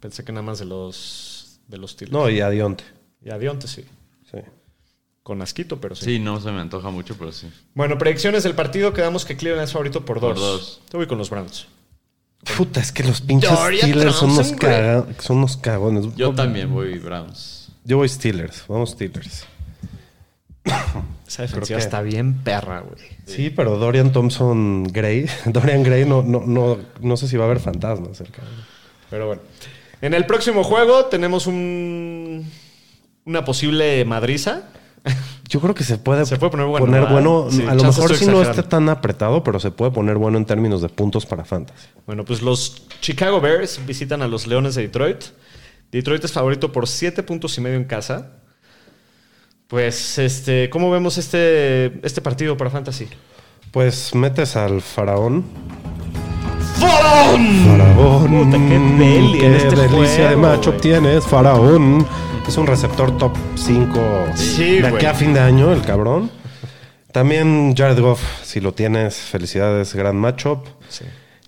Pensé que nada más de los de los Steelers. No, y a Dionte. Y a Dionte sí. Sí. Con asquito, pero sí. Sí, no se me antoja mucho, pero sí. Bueno, predicciones del partido. Quedamos que Cleveland es favorito por dos. Por dos. Te voy con los Browns. Puta, es que los pinches Steelers son unos, caga- son unos cagones. Yo también voy Browns. Yo voy Steelers. Vamos Steelers. Esa defensiva que- está bien perra, güey. Sí, pero Dorian Thompson Gray. Dorian Gray no, no, no, no sé si va a haber fantasmas. el cabrón. Pero bueno. En el próximo juego tenemos un una posible madriza. Yo creo que se puede, Se puede poner bueno, ¿verdad? bueno, Sí, a lo mejor si no esté tan apretado, pero se puede poner bueno en términos de puntos para fantasy. Bueno, pues los Chicago Bears visitan a los Leones de Detroit. Detroit es favorito por 7 puntos y medio en casa. Pues, este, ¿cómo vemos este, este partido para Fantasy? Pues metes al faraón. ¡Faraón! Faraón. Puta, qué deli Qué en este delicia de macho güey. tienes, Faraón. Es un receptor top 5 Sí, de aquí güey. a fin de año, el cabrón. También Jared Goff, si lo tienes, felicidades, gran matchup.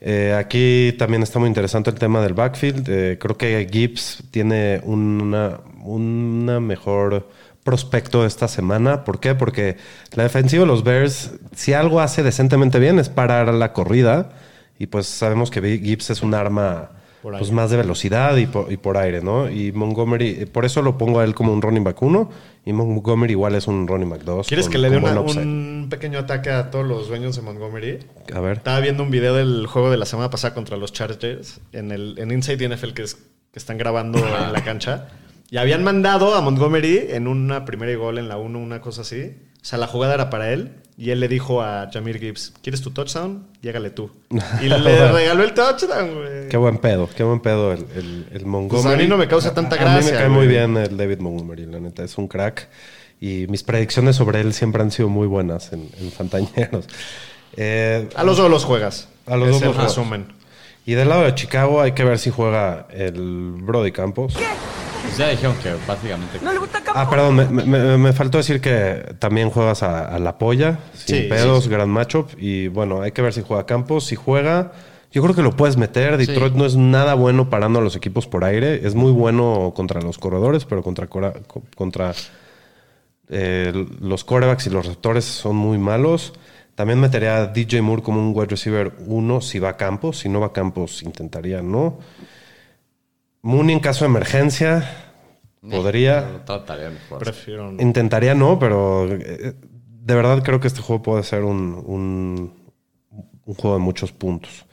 Eh, aquí también está muy interesante el tema del backfield. Eh, creo que Gibbs tiene una, una mejor prospecto esta semana. ¿Por qué? Porque la defensiva de los Bears, si algo hace decentemente bien, es parar la corrida. Y pues sabemos que Gibbs es un arma pues, más de velocidad y por, y por aire, ¿no? Y Montgomery, eh, por eso lo pongo a él como un running back 1. Y Montgomery igual es un running back 2. ¿Quieres con- que le dé un pequeño ataque a todos los dueños de Montgomery? A ver. Estaba viendo un video del juego de la semana pasada contra los Chargers en, el, en Inside NFL que, es- que están grabando en la cancha. Y habían mandado a Montgomery en una primera y gol en la 1, una cosa así. O sea, la jugada era para él. Y él le dijo a Jamir Gibbs, ¿quieres tu touchdown? Llégale tú. Y le regaló el touchdown, güey. Qué buen pedo, qué buen pedo el, el, el Montgomery. Pues a mí no me causa tanta A- a mí gracia, me cae güey. muy bien el David Montgomery, la neta, es un crack. Y mis predicciones sobre él siempre han sido muy buenas en, en Fantañeros. Eh, A los dos los juegas. A los Es dos los juegas. resumen. y del lado de Chicago hay que ver si juega el Brody Campos. Pues ya dijeron que básicamente. Ah, perdón, me, me- faltó decir que también juegas a, a la polla, sin Sí, pedos, sí, sí. gran matchup. Y bueno, hay que ver si juega Campos. Si juega, yo creo que lo puedes meter. Detroit no es nada bueno parando a los equipos por aire. Es muy bueno contra los corredores, pero contra, contra Eh, los corebacks y los receptores son muy malos. También metería a DJ Moore como un wide receiver 1 si va a campos. Si no va a campos, intentaría no. Mooney en caso de emergencia, podría. Trataría mejor. Prefiero no. Intentaría no, pero eh, de verdad creo que este juego puede ser un, un- un juego de muchos puntos.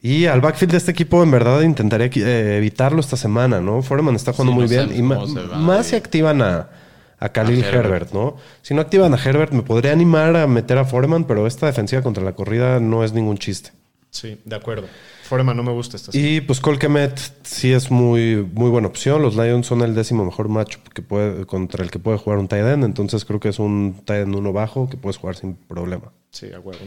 Y al backfield de este equipo, en verdad, intentaría eh, evitarlo esta semana, ¿no? Foreman está jugando Sí, muy no bien. Y más si activan a, a Khalil A Herbert. Herbert. ¿no? Si no activan a Herbert, me podría animar a meter a Foreman, pero esta defensiva contra la corrida no es ningún chiste. Sí, de acuerdo. Foreman no me gusta esta Y pues Cole Kemet sí es muy, muy buena opción. Los Lions son el décimo mejor match que puede, contra el que puede jugar un tight end. Entonces creo que es un tight end uno bajo que puedes jugar sin problema. Sí, de acuerdo.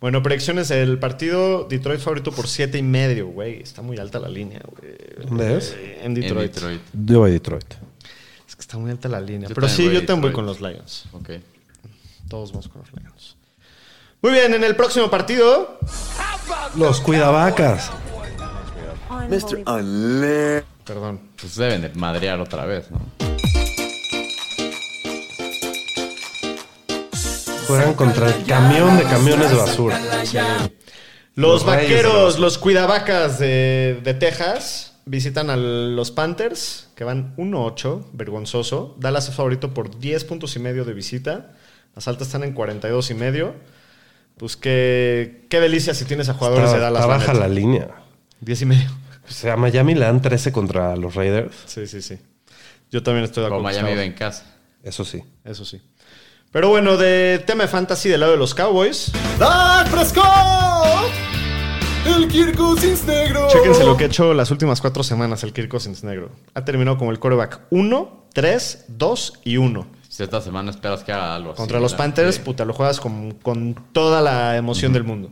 Bueno, predicciones del partido. Detroit favorito por siete y medio, güey. Está muy alta la línea, güey. ¿Dónde es? En En Detroit. Detroit. Yo voy a Detroit. Es que está muy alta la línea. Yo Pero sí, voy a yo también voy con Detroit. los Lions. Ok. Todos vamos con los Lions. Muy bien, en el próximo partido. Los cuidavacas. Mr. Perdón. Pues deben de madrear otra vez, ¿no? Juegan contra el camión de camiones de basura. Los, Los Reyes de vaqueros, los cuidavacas de, de Texas visitan a los Panthers, que van 1-8, vergonzoso. Dallas es favorito por 10 puntos y medio de visita. Las altas están en 42 y medio. Pues qué, qué delicia si tienes a jugadores Está, de Dallas. está la la línea. 10 y medio. O sea, Miami le dan 13 contra los Raiders. Sí, sí, sí. Yo también estoy de acuerdo. Miami va en casa. Eso sí. Eso sí. Pero bueno, de tema de fantasy del lado de los Cowboys. ¡Dak Prescott! El Kirk Cousins negro. Chéquense lo que ha hecho las últimas cuatro semanas el Kirk Cousins negro. Ha terminado como el quarterback 1, 3, 2 y 1. Si esta semana esperas que haga algo así. Contra los ¿verdad? Panthers, Sí. puta, lo juegas con, con toda la emoción del mundo.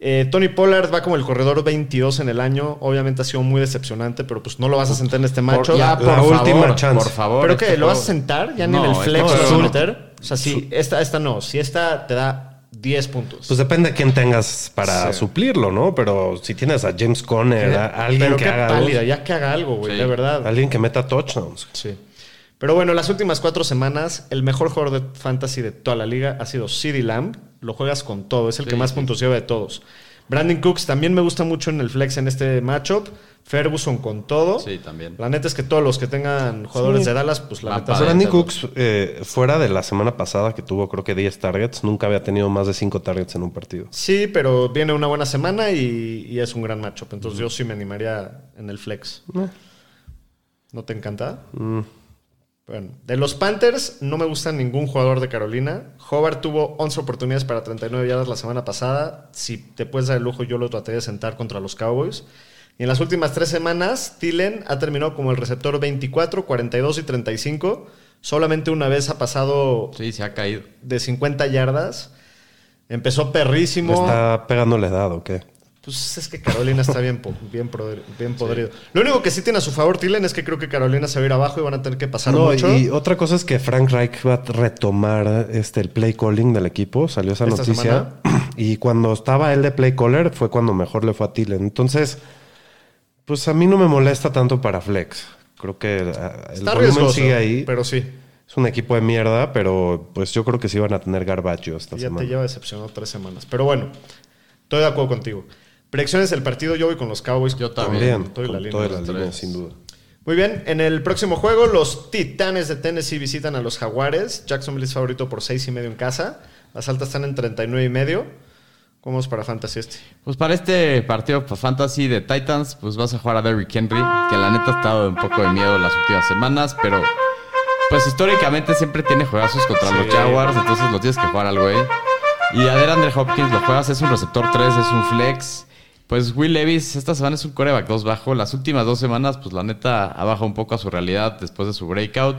Eh, Tony Pollard va como el corredor 22 en el año. Obviamente ha sido muy decepcionante, pero pues no lo vas a sentar en este macho. ya, la por favor, última chance. Por favor. ¿Pero este qué? ¿Lo vas a sentar? ¿Ya ni en No, el flex este a juego- meter? O sea, si esta, esta no. Si esta te da 10 puntos. Pues depende de quién tengas para Sí. suplirlo, ¿no? Pero si tienes a James Conner, a alguien pero que qué haga pálida, algo, ya que haga algo, güey, Sí. de verdad. alguien que meta touchdowns. Sí. Pero bueno, las últimas cuatro semanas, el mejor jugador de fantasy de toda la liga ha sido CeeDee Lamb. Lo juegas con todo, es el que más sí. puntos lleva de todos. Brandon Cooks también me gusta mucho en el flex en este matchup. Ferguson con todo. Sí, también. La neta es que todos los que tengan jugadores Sí. de Dallas, pues la Va neta. Brandon. Cooks, eh, fuera de la semana pasada que tuvo creo que 10 targets, nunca había tenido más de 5 targets en un partido. Sí, pero viene una buena semana y, y es un gran matchup. Entonces yo sí me animaría en el flex. Eh. ¿No te encanta? Mm. Bueno, de los Panthers no me gusta ningún jugador de Carolina. Hobart tuvo 11 oportunidades para 39 yardas la semana pasada. Si te puedes dar el lujo, yo lo traté de sentar contra los Cowboys. Y en las últimas tres semanas, Tillen ha terminado como el receptor 24, 42 y 35. Solamente una vez ha pasado Sí, se ha caído. de 50 yardas. Empezó perrísimo. ¿Está pegándole edad o qué? Pues es que Carolina está bien, bien, podri- bien podrido. Lo único que sí tiene a su favor Tillen es que creo que Carolina se va a ir abajo y van a tener que pasar No, mucho. y otra cosa es que Frank Reich va a retomar este, el play calling del equipo. Salió esa ¿Esta noticia. Y cuando estaba él de play caller fue cuando mejor le fue a Tillen. Entonces, pues a mí no me molesta tanto para Flex. Creo que ah, el Está volumen sigue ahí. pero sí. Es un equipo de mierda, pero pues yo creo que sí van a tener garbacho esta Ya semana. te lleva decepcionado tres semanas. Pero bueno, estoy de acuerdo contigo. Predicciones del partido, yo voy con los Cowboys. Yo también. La con línea. toda la línea, tres. sin duda. Muy bien, en el próximo juego, los Titanes de Tennessee visitan a los Jaguares. Jacksonville es favorito por seis y medio en casa. Las altas están en 39 y medio. ¿Cómo es para Fantasy este? Pues para este partido pues, fantasy de Titans, pues vas a jugar a Derrick Henry, que la neta ha estado un poco de miedo las últimas semanas, pero pues históricamente siempre tiene juegazos contra los Jaguars, entonces lo tienes que jugar al güey. Y a DeAndre Hopkins lo juegas, es un receptor 3, es un flex. Pues Will Levis esta semana es un coreback 2 bajo. Las últimas dos semanas, pues la neta ha bajado un poco a su realidad después de su breakout.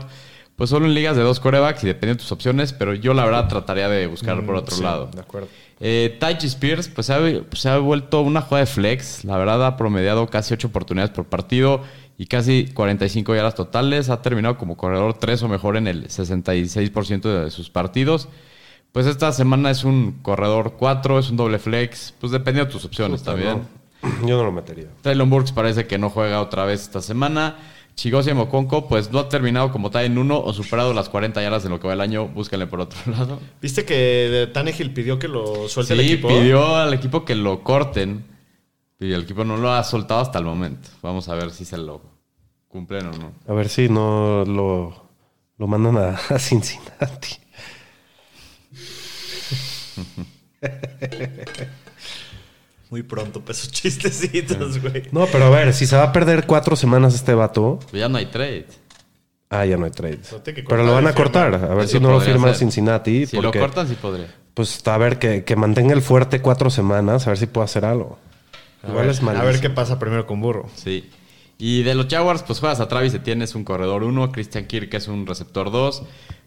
Pues solo en ligas de dos corebacks y depende de tus opciones, pero yo la verdad trataría de buscar por otro Sí, lado. De acuerdo. Eh, Taichi Spears, pues se ha, pues, se ha vuelto una jugada de flex. La verdad ha promediado casi 8 oportunidades por partido y casi 45 yardas totales. Ha terminado como corredor 3 o mejor en el 66% de sus partidos. Pues esta semana es un corredor 4, es un doble flex. Pues dependiendo de tus opciones también. No, yo no lo metería. Traylon Burks parece que no juega otra vez esta semana. Chigosi Moconco, pues no ha terminado como tal en uno o superado las 40 yardas en lo que va el año. Búsquenle por otro lado. ¿Viste que Tannehill pidió que lo suelte Sí, el equipo? pidió al equipo que lo corten. Y el equipo no lo ha soltado hasta el momento. Vamos a ver si se lo cumplen o no. A ver si no lo, lo mandan a, a Cincinnati. Muy pronto, pues esos chistecitos, güey. No, pero a ver, si se va a perder cuatro semanas este vato. Ya no hay trade. Ah, ya no hay trade. Lo Pero lo van a cortar. A ver Eso si no lo firma ser. Cincinnati. Si lo porque, cortan, sí podría. Pues a ver, que, que mantenga el fuerte cuatro semanas, a ver si puede hacer algo. A Igual ver, es a malísimo. ver qué pasa primero con Burro. Sí. Y de los Jaguars, pues juegas a Travis Etienne, es un corredor 1. Christian Kirk es un receptor 2.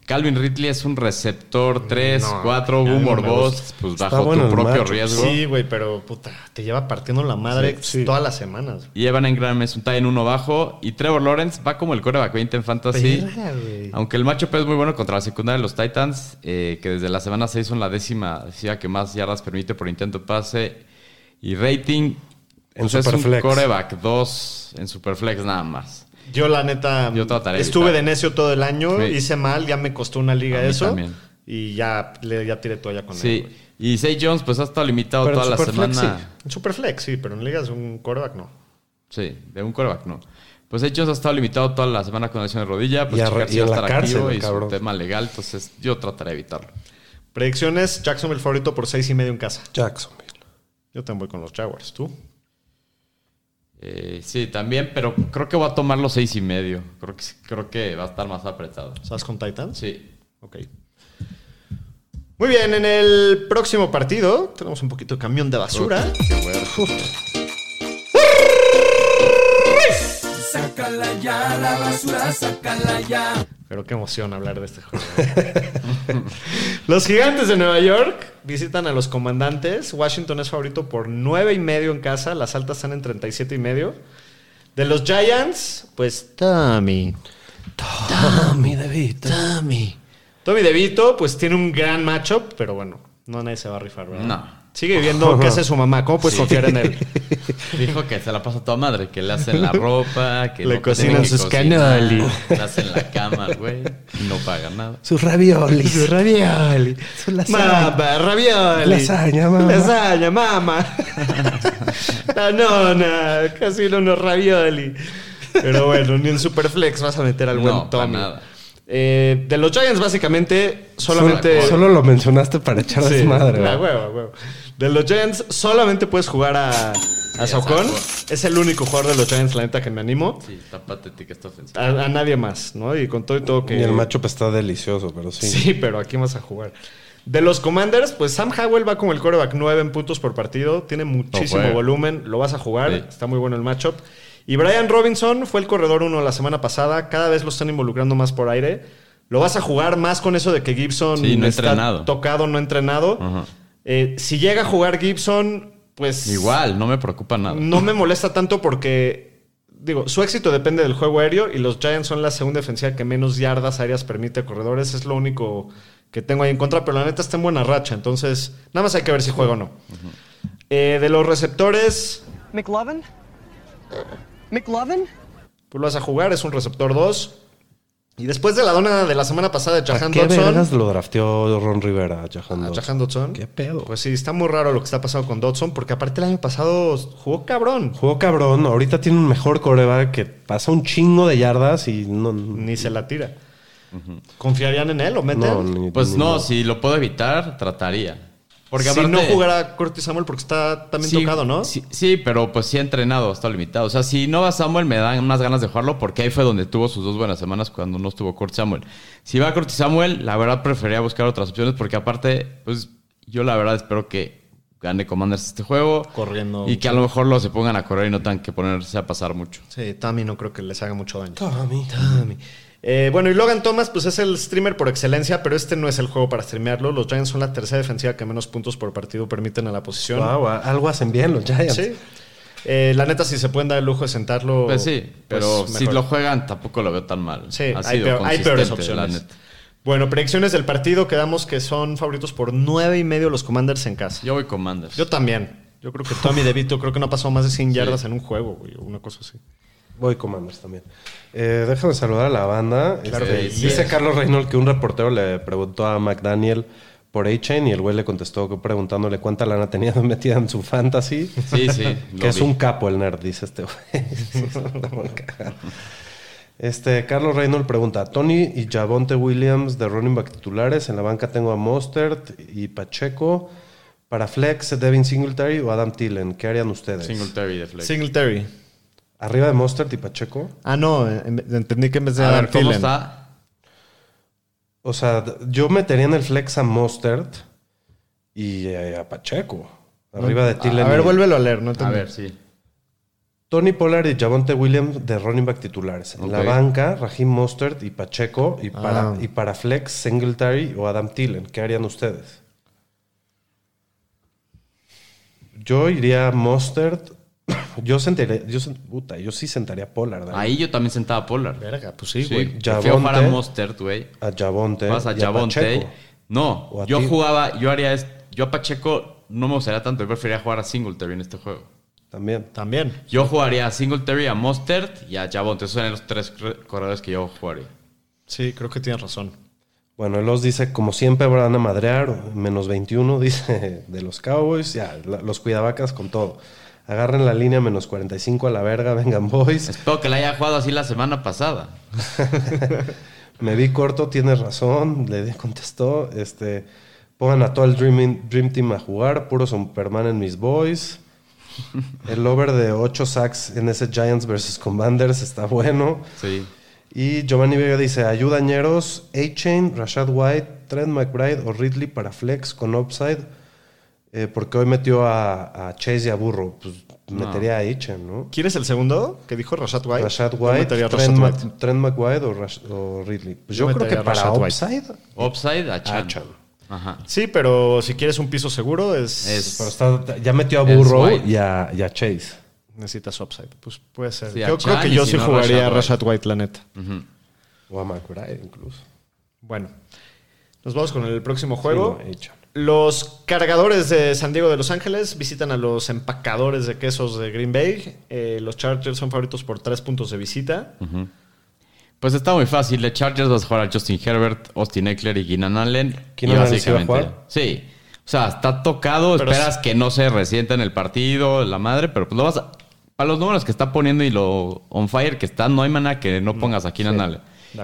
Calvin Ridley es un receptor 3, No, 4. a mí no Boomer me Boss, pues Está bajo bueno tu el propio riesgo. Sí, güey, pero puta, te lleva partiendo la madre Sí, sí. todas las semanas. Y Evan Engram es un tie en uno bajo. Y Trevor Lawrence va como el coreback 20 en fantasy. Aunque el matchup es muy bueno contra la secundaria de los Titans, eh, que desde la semana 6 son la décima decía que más yardas permite por intento de pase. Y rating En pues es un coreback 2 en Superflex nada más. Yo, la neta, Yo trataré de estuve evitar. de necio todo el año, Sí. hice mal, ya me costó una liga A mí eso. también. Y ya, le, ya tiré toalla con él. Sí. güey. Y Zay Jones pues ha estado limitado Pero en toda la semana. En Superflex, sí, pero en ligas un coreback no. Sí, de un coreback no. Pues Zay Jones ha estado limitado toda la semana con lesión de rodilla. Pues Y a- y en la estar cárcel, activo y cabrón. su tema legal. Entonces yo trataré de evitarlo. Predicciones, Jacksonville favorito por seis y medio en casa. Jacksonville. Yo también voy con los Jaguars. ¿Tú? Eh, sí, también, pero creo que voy a tomar los seis y medio. Creo que, creo que va a estar más apretado. ¿Sabes con Titans? Sí. Ok. Muy bien, en el próximo partido tenemos un poquito de camión de basura. Qué bueno. Sácala ya, la basura, sácala ya. Pero qué emoción hablar de este juego. los gigantes de Nueva York visitan a los comandantes. Washington es favorito por nueve y medio en casa. Las altas están en 37 y medio. De los Giants, pues Tommy. Tommy DeVito. Tommy. Tommy DeVito, pues tiene un gran matchup, pero bueno, no nadie se va a rifar, ¿verdad? No. Sigue viendo qué hace su mamá. ¿Cómo puedes confiar en él? Dijo que se la pasa a toda madre, que le hacen la ropa, que Le no cocinan que sus cannoli. Le hacen la cama, güey, y no paga nada. Sus raviolis. Su ravioli. Su lasaña. Mamá, ravioli. Lasaña, mamá. Lasaña, mamá. La nona, casi no unos ravioli. Pero bueno, ni en Superflex vas a meter al buen No, para Tommy. nada. Eh, de los Giants, básicamente, solamente. Solo, solo lo mencionaste para echar Sí, desmadre. la ¿verdad? hueva, hueva. De los Giants, solamente puedes jugar a, a. Saucón. Es el único jugador de los Giants, la neta, que me animo. Sí, está patética esta ofensiva. A, a nadie más, ¿no? Y con todo y todo que. Y el matchup está delicioso, pero sí. Sí, pero aquí vas a jugar. De los Commanders, pues Sam Howell va como el coreback 9 en puntos por partido. Tiene muchísimo juega. volumen. Lo vas a jugar. Sí. Está muy bueno el matchup. Y Brian Robinson fue el corredor 1 la semana pasada. Cada vez lo están involucrando más por aire. Lo vas a jugar más con eso de que Gibson Sí, no está entrenado. tocado, no entrenado. Ajá. Eh, si llega a jugar Gibson, pues Igual, no me preocupa nada. no me molesta tanto porque, digo, su éxito depende del juego aéreo y los Giants son la segunda defensiva que menos yardas aéreas permite a corredores. Es lo único que tengo ahí en contra, pero la neta está en buena racha. Entonces, nada más hay que ver si juega o no. Eh, de los receptores, McLovin? McLovin? pues lo vas a jugar, es un receptor 2. Y después de la dona de la semana pasada de ¿A Jahan qué vergas Dodson. lo drafteó Ron Rivera a Jahan a Dodson? Jahan Dodson. ¿Qué pedo? Pues sí, está muy raro lo que está pasando con Dodson, porque aparte el año pasado jugó cabrón. Jugó cabrón, ahorita tiene un mejor coreback que pasa un chingo de yardas y no... Ni se la tira. ¿Confiarían en él o meten? no, ni- Pues ni no, si lo puedo evitar, trataría. Porque si aparte- no jugara Curtis Samuel porque está también Sí, tocado, ¿no? Sí, sí, pero pues sí ha entrenado, está limitado. O sea, si no va Samuel, me dan unas ganas de jugarlo porque ahí fue donde tuvo sus dos buenas semanas cuando no estuvo Kurt Samuel. Si va Kurt Samuel, la verdad preferiría buscar otras opciones porque aparte, pues yo la verdad espero que gane Commanders este juego. Corriendo. Y que a lo mejor lo se pongan a correr y no tengan que ponerse a pasar mucho. Sí, Tommy no creo que les haga mucho daño. Tommy. Tommy. Eh, bueno, y Logan Thomas, pues es el streamer por excelencia, pero este no es el juego para streamearlo. Los Giants son la tercera defensiva que menos puntos por partido permiten a la posición. Wow, algo hacen bien los Giants. Sí. Eh, la neta, si se pueden dar el lujo de sentarlo. Pues sí, pero pues, si mejor. lo juegan tampoco lo veo tan mal. Sí, ha hay, sido peor- hay peores consistente, la opciones. neta. Bueno, predicciones del partido, quedamos que son favoritos por nueve y medio los Commanders en casa. Yo voy Commanders. Yo también. Yo creo que Tommy DeVito creo que no ha pasado más de 100 yardas en un juego, güey, o una cosa así. Voy Commanders también. Eh, déjame saludar a la banda. Claro Este, que sí. Dice Carlos Reynolds que un reportero le preguntó a McDaniel por A-Chain y el güey le contestó que preguntándole cuánta lana tenía metida en su fantasy. Sí, sí. que es vi. un capo el nerd, dice este güey. Este, Carlos Reynolds pregunta, Tony y Javonte Williams de running back titulares, en la banca tengo a Mostert y Pacheco, para Flex, Devin Singletary o Adam Thielen, ¿qué harían ustedes? Singletary de flex. Singletary. ¿Arriba de Mostert y Pacheco? Ah, no, en- entendí que en vez de A Adam ver, ¿cómo Thielen. está? O sea, yo metería en el Flex a Mostert y eh, a Pacheco, arriba de Thielen. A ver, y- vuélvelo a leer, no A entendí. ver, sí. Tony Pollard y Javonte Williams de running back titulares. En la Ok. banca, Raheem Mostert y Pacheco. Y para, Ah. y para Flex, Singletary o Adam Thielen. ¿Qué harían ustedes? Yo iría Mostert. Yo sentaría... Yo, sen- puta, yo sí sentaría a Pollard. ¿eh? Ahí yo también sentaba a Pollard. Verga, pues sí, Sí, güey. Javonte. para Mostert, güey. A Javonte. Vas a Javonte. No, a yo ti. jugaba, yo haría esto. Yo a Pacheco no me gustaría tanto, yo preferiría jugar a Singletary en este juego. También. También. Yo jugaría a Singletary, a Mostert y a Javonte. Esos son los tres corredores que yo jugaría. Sí, creo que tienes razón. Bueno, él los dice, como siempre van a madrear, menos 21, dice, de los Cowboys. Ya, los cuidavacas con todo. Agarren la línea menos 45 a la verga, vengan boys. Espero que la haya jugado así la semana pasada. Me vi corto, tienes razón, le contestó. Este, pongan a todo el Dream, Dream Team a jugar, puro Superman en mis boys. El over de 8 sacks en ese Giants versus Commanders está bueno. Sí. Y Giovanni Vega dice, ayudañeros, A-Chain, Rashad White, Trent McBride o Ridley para flex con upside. Eh, porque hoy metió a, a Chase y a Burro. Pues metería a A-Chain, ¿no? ¿Quieres el segundo que dijo Rashad White? Rashad White, metería a Trent, Rashad Ma- White. Trent McBride o, Rash- o Ridley. Pues Yo yo, creo que para Rashad White. upside... Upside a Chan. A Chan. Ajá. Sí, pero si quieres un piso seguro, es, Es- Pero está- ya metió a Es Burrow White. y a, y a Chase. necesitas upside. Pues puede ser. Sí, yo creo Chan que yo si sí no, jugaría a Rashad White, la neta. O a McBride incluso. Bueno, nos vamos con el próximo juego. Sí, no. Los cargadores de San Diego de Los Ángeles visitan a los empacadores de quesos de Green Bay. Eh, los Chargers son favoritos por tres puntos de visita. Pues está muy fácil. De Chargers vas a jugar a Justin Herbert, Austin Eckler y Keenan Allen. ¿Keenan Y Allen sí va a jugar? Sí. O sea, está tocado. Pero esperas sí. que no se resienta en el partido, la madre, pero pues lo vas a. Para los números que está poniendo y lo on fire que está, no hay manera que no pongas a Keenan Allen.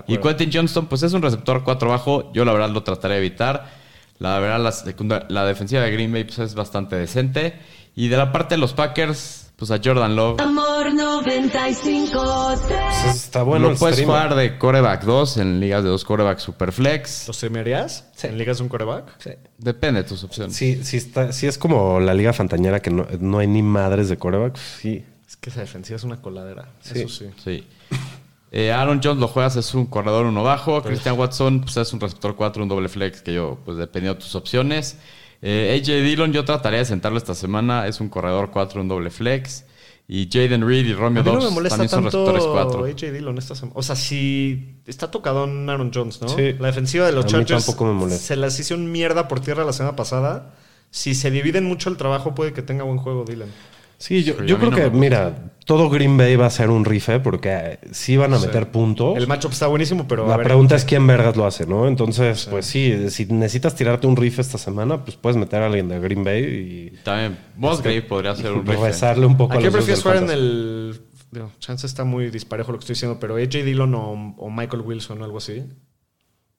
Y Quentin Johnston, pues es un receptor 4 bajo. Yo la verdad lo trataré de evitar. La verdad, la, secunda- la defensiva de Green Bay pues, es bastante decente. Y de la parte de los Packers, pues a Jordan Love. Amor 95 Pues está bueno lo el puedes streamer. jugar de coreback 2 en ligas de dos corebacks superflex. ¿Los streamearías? ¿En ligas de un coreback? Sí. Depende de tus opciones. Sí, sí, está, sí es como la liga fantañera que no, no hay ni madres de coreback. Sí. Es que esa defensiva es una coladera. Sí. Eso sí. Sí. Eh, Aaron Jones lo juegas, es un corredor uno bajo. Christian Watson pues, es un receptor 4, un doble flex que yo, pues dependiendo de tus opciones. Eh, AJ Dillon yo trataría de sentarlo esta semana. Es un corredor 4, un doble flex. Y Jaden Reed y Romeo no me Dobbs molesta también son tanto receptores 4. AJ Dillon esta semana. O sea, si está tocado en Aaron Jones, ¿no? Sí. La defensiva de los A Chargers tampoco me molesta. se las hicieron mierda por tierra la semana pasada. Si se dividen mucho el trabajo, puede que tenga buen juego Dillon. Sí, yo, creo no que, mira, todo Green Bay va a ser un rife porque sí van a meter puntos. El matchup está buenísimo, pero a La ver, pregunta es quién vergas lo hace, ¿no? Entonces, pues sí, si necesitas tirarte un riff esta semana, pues puedes meter a alguien de Green Bay También Musgrave podría ser un y rezarle un poco ¿a a, qué prefieres jugar en el... digo, chance está muy disparejo lo que estoy diciendo, pero AJ Dillon o, o Michael Wilson o algo así.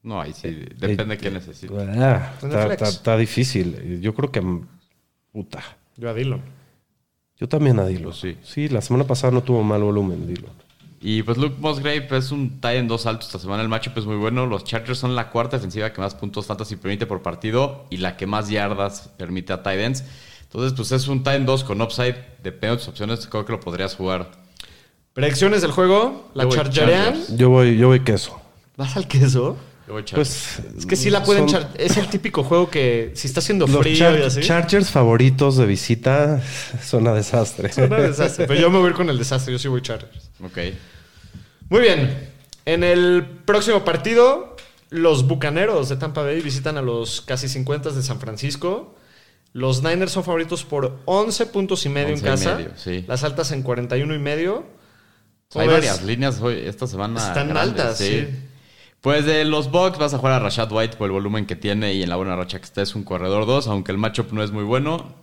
No, ahí sí, depende de qué necesites. Ah, está difícil. Yo creo que... Puta. Yo a Dillon. Yo también a Dilo. Pues sí. Sí, la semana pasada no tuvo mal volumen, Dilo. Y pues Luke Musgrave es un tie en dos altos esta semana. El matchup es muy bueno. Los Chargers son la cuarta defensiva que más puntos fantasy permite por partido y la que más yardas permite a tight ends. Entonces, pues es un tie en dos con upside. Depende de tus opciones. Creo que lo podrías jugar. Predicciones del juego. La Yo voy chargerean. Chargers. Yo voy, yo voy queso. ¿Vas al queso? Pues Es que sí la pueden son- char- Es el típico juego que si está haciendo Los frío Char- y así. Chargers favoritos de visita son a desastre. Suena desastre. Pero yo me voy a ir con el desastre. Yo sí voy Chargers. ok. Muy bien. En el próximo partido, los Bucaneros de Tampa Bay visitan a los casi 50 de San Francisco. Los Niners son favoritos por 11 puntos y medio en 11 y casa. medio, sí. Las altas en 41 y medio. ¿Cómo Hay ves? varias líneas hoy, esta semana. Están grandes, altas, sí. Pues de los Bucks vas a jugar a Rashad White por el volumen que tiene y en la buena racha que está es un corredor 2, aunque el matchup no es muy bueno.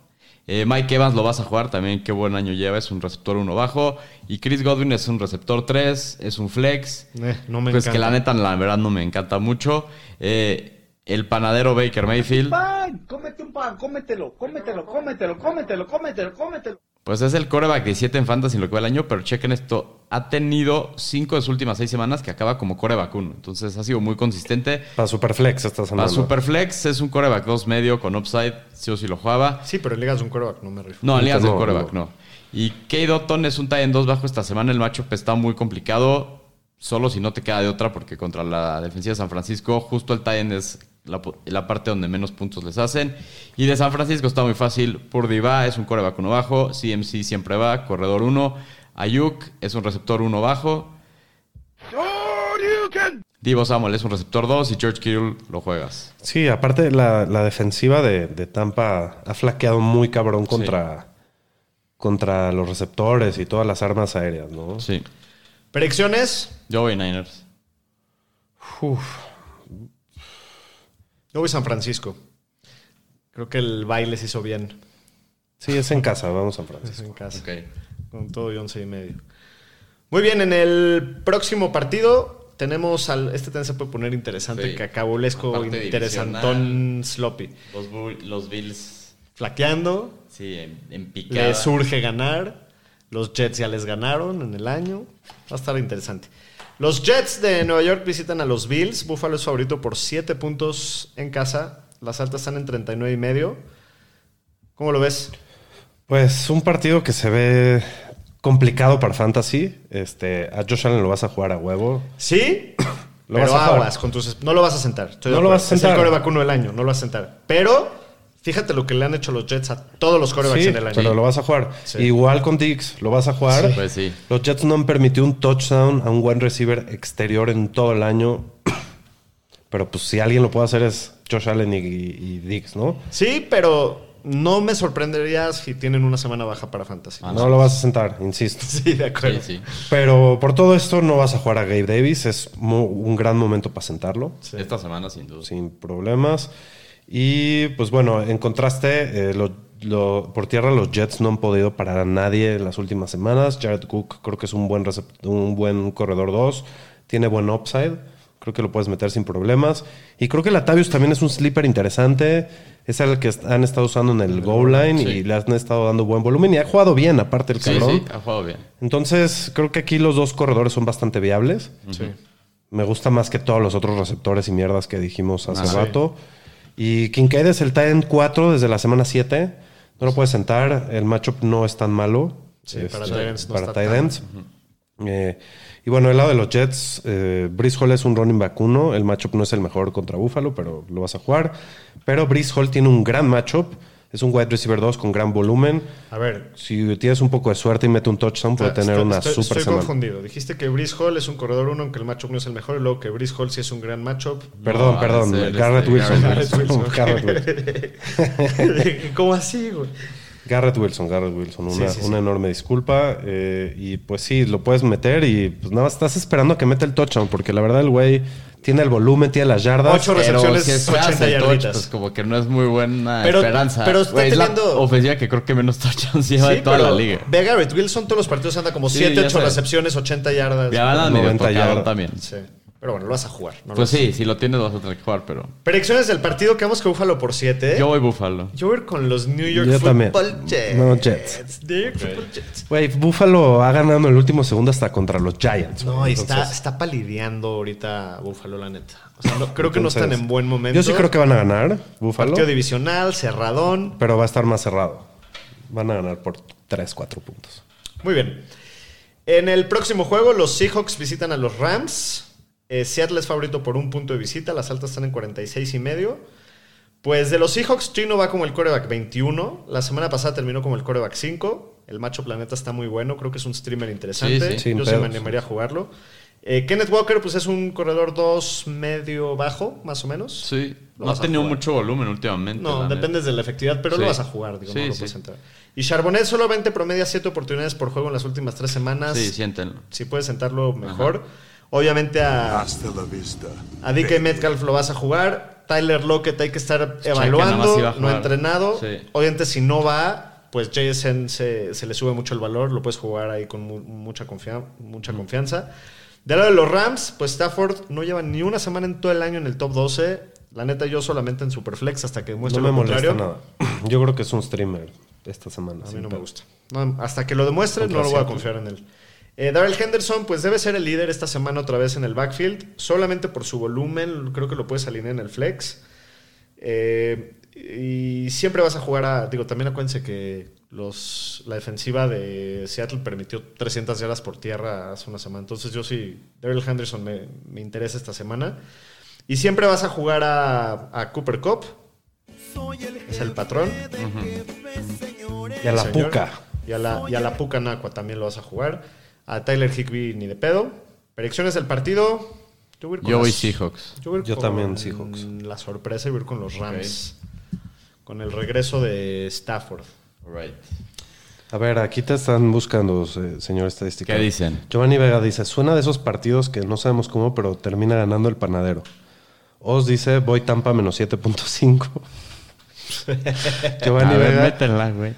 Eh, Mike Evans lo vas a jugar también, qué buen año lleva, es un receptor 1 bajo. Y Chris Godwin es un receptor 3, es un flex. Eh, no me pues encanta. que la neta, la verdad, no me encanta mucho. Eh, el panadero Baker Mayfield. pan, cómete un pan, cómetelo, cómetelo, cómetelo, cómetelo, cómetelo, cómetelo. Pues es el coreback 17 en fantasy en lo que va el año, pero chequen esto, ha tenido 5 de sus últimas 6 semanas que acaba como coreback 1. Entonces ha sido muy consistente. Para Superflex estás Para hablando. Superflex es un coreback 2 medio con upside, sí o sí lo jugaba. Sí, pero en ligas de un quarterback, no me rifo. No, en ligas de No, coreback no. no. Y Kate Dotton es un tie en 2 bajo esta semana. El matchup está muy complicado, solo si no te queda de otra, porque contra la defensiva de San Francisco, justo el tie es la, parte donde menos puntos les hacen. Y de San Francisco está muy fácil. Purdy va, es un coreback 1 bajo. CMC siempre va, corredor 1. Ayuk es un receptor 1 bajo. Divo Samuel es un receptor 2 y George Kittle lo juegas. Sí, aparte la, la defensiva de, de Tampa ha flaqueado muy cabrón contra, contra los receptores y todas las armas aéreas, ¿no? Sí. Predicciones. Yo voy Niners. Uf. Yo voy San Francisco. Creo que el baile se hizo bien. Sí, es en casa, vamos a San Es Francisco. en casa. Con todo y once y medio. Muy bien, en el próximo partido tenemos al. Este también se puede poner interesante, Sí. cacabolesco, Aparte interesantón, sloppy. Los, Bull- los Bills, Flaqueando, sí, en, en picada. les surge ganar. Los Jets ya les ganaron en el año. Va a estar interesante. Los Jets de Nueva York visitan a los Bills. Buffalo es favorito por 7 puntos en casa. Las altas están en 39 y medio. ¿Cómo lo ves? Pues un partido que se ve complicado para Fantasy. Este, a Josh Allen lo vas a jugar a huevo. Sí, Lo pero vas a jugar. aguas con tus... No lo vas a sentar. estoy No lo vas a sentar. Es el coreback uno del año, no lo vas a sentar. Pero fíjate lo que le han hecho los Jets a todos los corebacks Sí, en el año. pero lo vas a jugar. Sí. Igual con Dix, lo vas a jugar. Pues sí. Los Jets no han permitido un touchdown a un wide receiver exterior en todo el año. Pero pues si alguien lo puede hacer es Josh Allen y, y Dix, ¿no? Sí, pero no me sorprendería si tienen una semana baja para Fantasy. Ah, No lo vas a sentar, insisto. Sí, de acuerdo. Sí, sí. Pero por todo esto no vas a jugar a Gabe Davis. Es un gran momento para sentarlo, Esta semana sin duda. sin problemas. Y pues bueno, en contraste, eh, lo- lo- por tierra los Jets no han podido parar a nadie en las últimas semanas. Jared Cook creo que es un buen, un buen corredor 2. Tiene buen upside. Creo que lo puedes meter sin problemas. Y creo que Latavius también es un sleeper interesante. Es el que han estado usando en el goal line Sí. y le han estado dando buen volumen. Y ha jugado bien, aparte el Sí, cabrón. sí, ha jugado bien. Entonces, creo que aquí los dos corredores son bastante viables. Sí. Me gusta más que todos los otros receptores y mierdas que dijimos hace Ah, sí. Y Kincaid es el tight end 4 desde la semana 7. No lo puedes sentar. El matchup no es tan malo. Sí, para Este, tight ends no para está ends. Eh, y bueno, el lado de los Jets, eh, Brees Hall es un running back 1. El matchup no es el mejor contra Buffalo, pero lo vas a jugar. Pero Brees Hall tiene un gran matchup. Es un wide receiver 2 con gran volumen. A ver, Si tienes un poco de suerte y mete un touchdown, puede tener estoy, una estoy- super estoy semana. confundido. Dijiste que Brice Hall es un corredor 1, aunque el matchup no es el mejor, y luego que Brice Hall sí es un gran matchup. Perdón, No, perdón. el, Garrett Wilson. Garrett Wilson. Garrett Wilson. ¿Cómo así, güey? Garrett Wilson, Garrett Wilson. Una, Sí, sí, sí. una enorme disculpa. eh, y pues sí, lo puedes meter y pues nada más estás esperando a que meta el touchdown, porque la verdad el güey tiene el volumen, tiene las yardas. Ocho recepciones, si esperas 80 el touch, yarditas. pues como que no es muy buena Pero- esperanza. pero está Güey, es la teniendo- ofensiva que creo que menos touchdowns lleva de toda pero la liga. Ve a Garrett Wilson, todos los partidos anda como Sí, 7, ya 8 sé. recepciones, 80 yardas. Ya van a medio 90 tocado yardas. también. Sí. Pero bueno, lo vas a jugar. no lo Pues sí, si lo tienes vas a tener que jugar, pero... Predicciones del partido, quedamos que Búfalo por 7. Yo voy Búfalo. Yo voy a ir con los New York Yo también. Football Jets. No, Jets. New York Football Jets. Güey, Buffalo ha ganado en el último segundo hasta contra los Giants. No, y está, Entonces- está palideando ahorita Búfalo, la neta. O sea, no- creo que no están en buen momento. Yo sí creo que van a ganar, Buffalo, Partido divisional, cerradón. pero va a estar más cerrado. Van a ganar por 3, 4 puntos. Muy bien. En el próximo juego, los Seahawks visitan a los Rams. Eh, Seattle es favorito por un punto de visita. Las altas están en 46 y medio. Pues de los Seahawks, Chino va como el coreback 21. La semana pasada terminó como el coreback 5. El macho planeta está muy bueno. Creo que es un streamer interesante. Sí, sí. Yo sí me animaría a jugarlo. Eh, Kenneth Walker, pues es un corredor 2 medio bajo, más o menos. Sí. Lo No ha tenido jugar. mucho volumen últimamente. No, dependes de la efectividad, pero Sí. lo vas a jugar, digo, Sí, no lo sí. puedes entrar. Y Charbonnet solamente promedia 7 oportunidades por juego en las últimas tres semanas. neta. Sí, siéntenlo. Si puedes sentarlo mejor. Obviamente a, Hasta la vista. a DK Metcalf lo vas a jugar. Tyler Lockett hay que estar evaluando, no jugar. entrenado. Sí. Obviamente si no va, pues JSN se, se le sube mucho el valor. Lo puedes jugar ahí con mu- mucha, confia- mucha confianza. Del lado de los Rams, pues Stafford no lleva ni una semana en todo el año en el top 12. La neta, yo solamente en Superflex hasta que muestre No me lo molesta contrario. nada. Yo creo que es un streamer esta semana. A mí no me gusta. No, hasta que lo demuestre, Contra no lo voy a confiar en él. Eh, Darrell Henderson, pues debe ser el líder esta semana otra vez en el backfield. Solamente por su volumen, creo que lo puedes alinear en el flex. Eh, y siempre vas a jugar a. Digo, también acuérdense que los, la defensiva de Seattle permitió 300 yardas por tierra hace una semana. Entonces, yo sí, Darrell Henderson me, me interesa esta semana. Y siempre vas a jugar a, a Cooper Cup. Es el patrón. Y a la Señor. puca. Y a la, y a la Puca Nacua también lo vas a jugar. A Tyler Higby ni de pedo. Predicciones del partido. Yo voy, Seahawks. Yo, voy a ir Yo con también Seahawks. La sorpresa y voy con los Rams. Con el regreso de Stafford. Right. A ver, aquí te están buscando, se- señor estadística. ¿Qué dicen? Giovanni Vega dice, suena de esos partidos que no sabemos cómo, pero termina ganando el panadero. Os dice, voy Tampa menos 7.5. Giovanni A ver, Vega, métela, güey.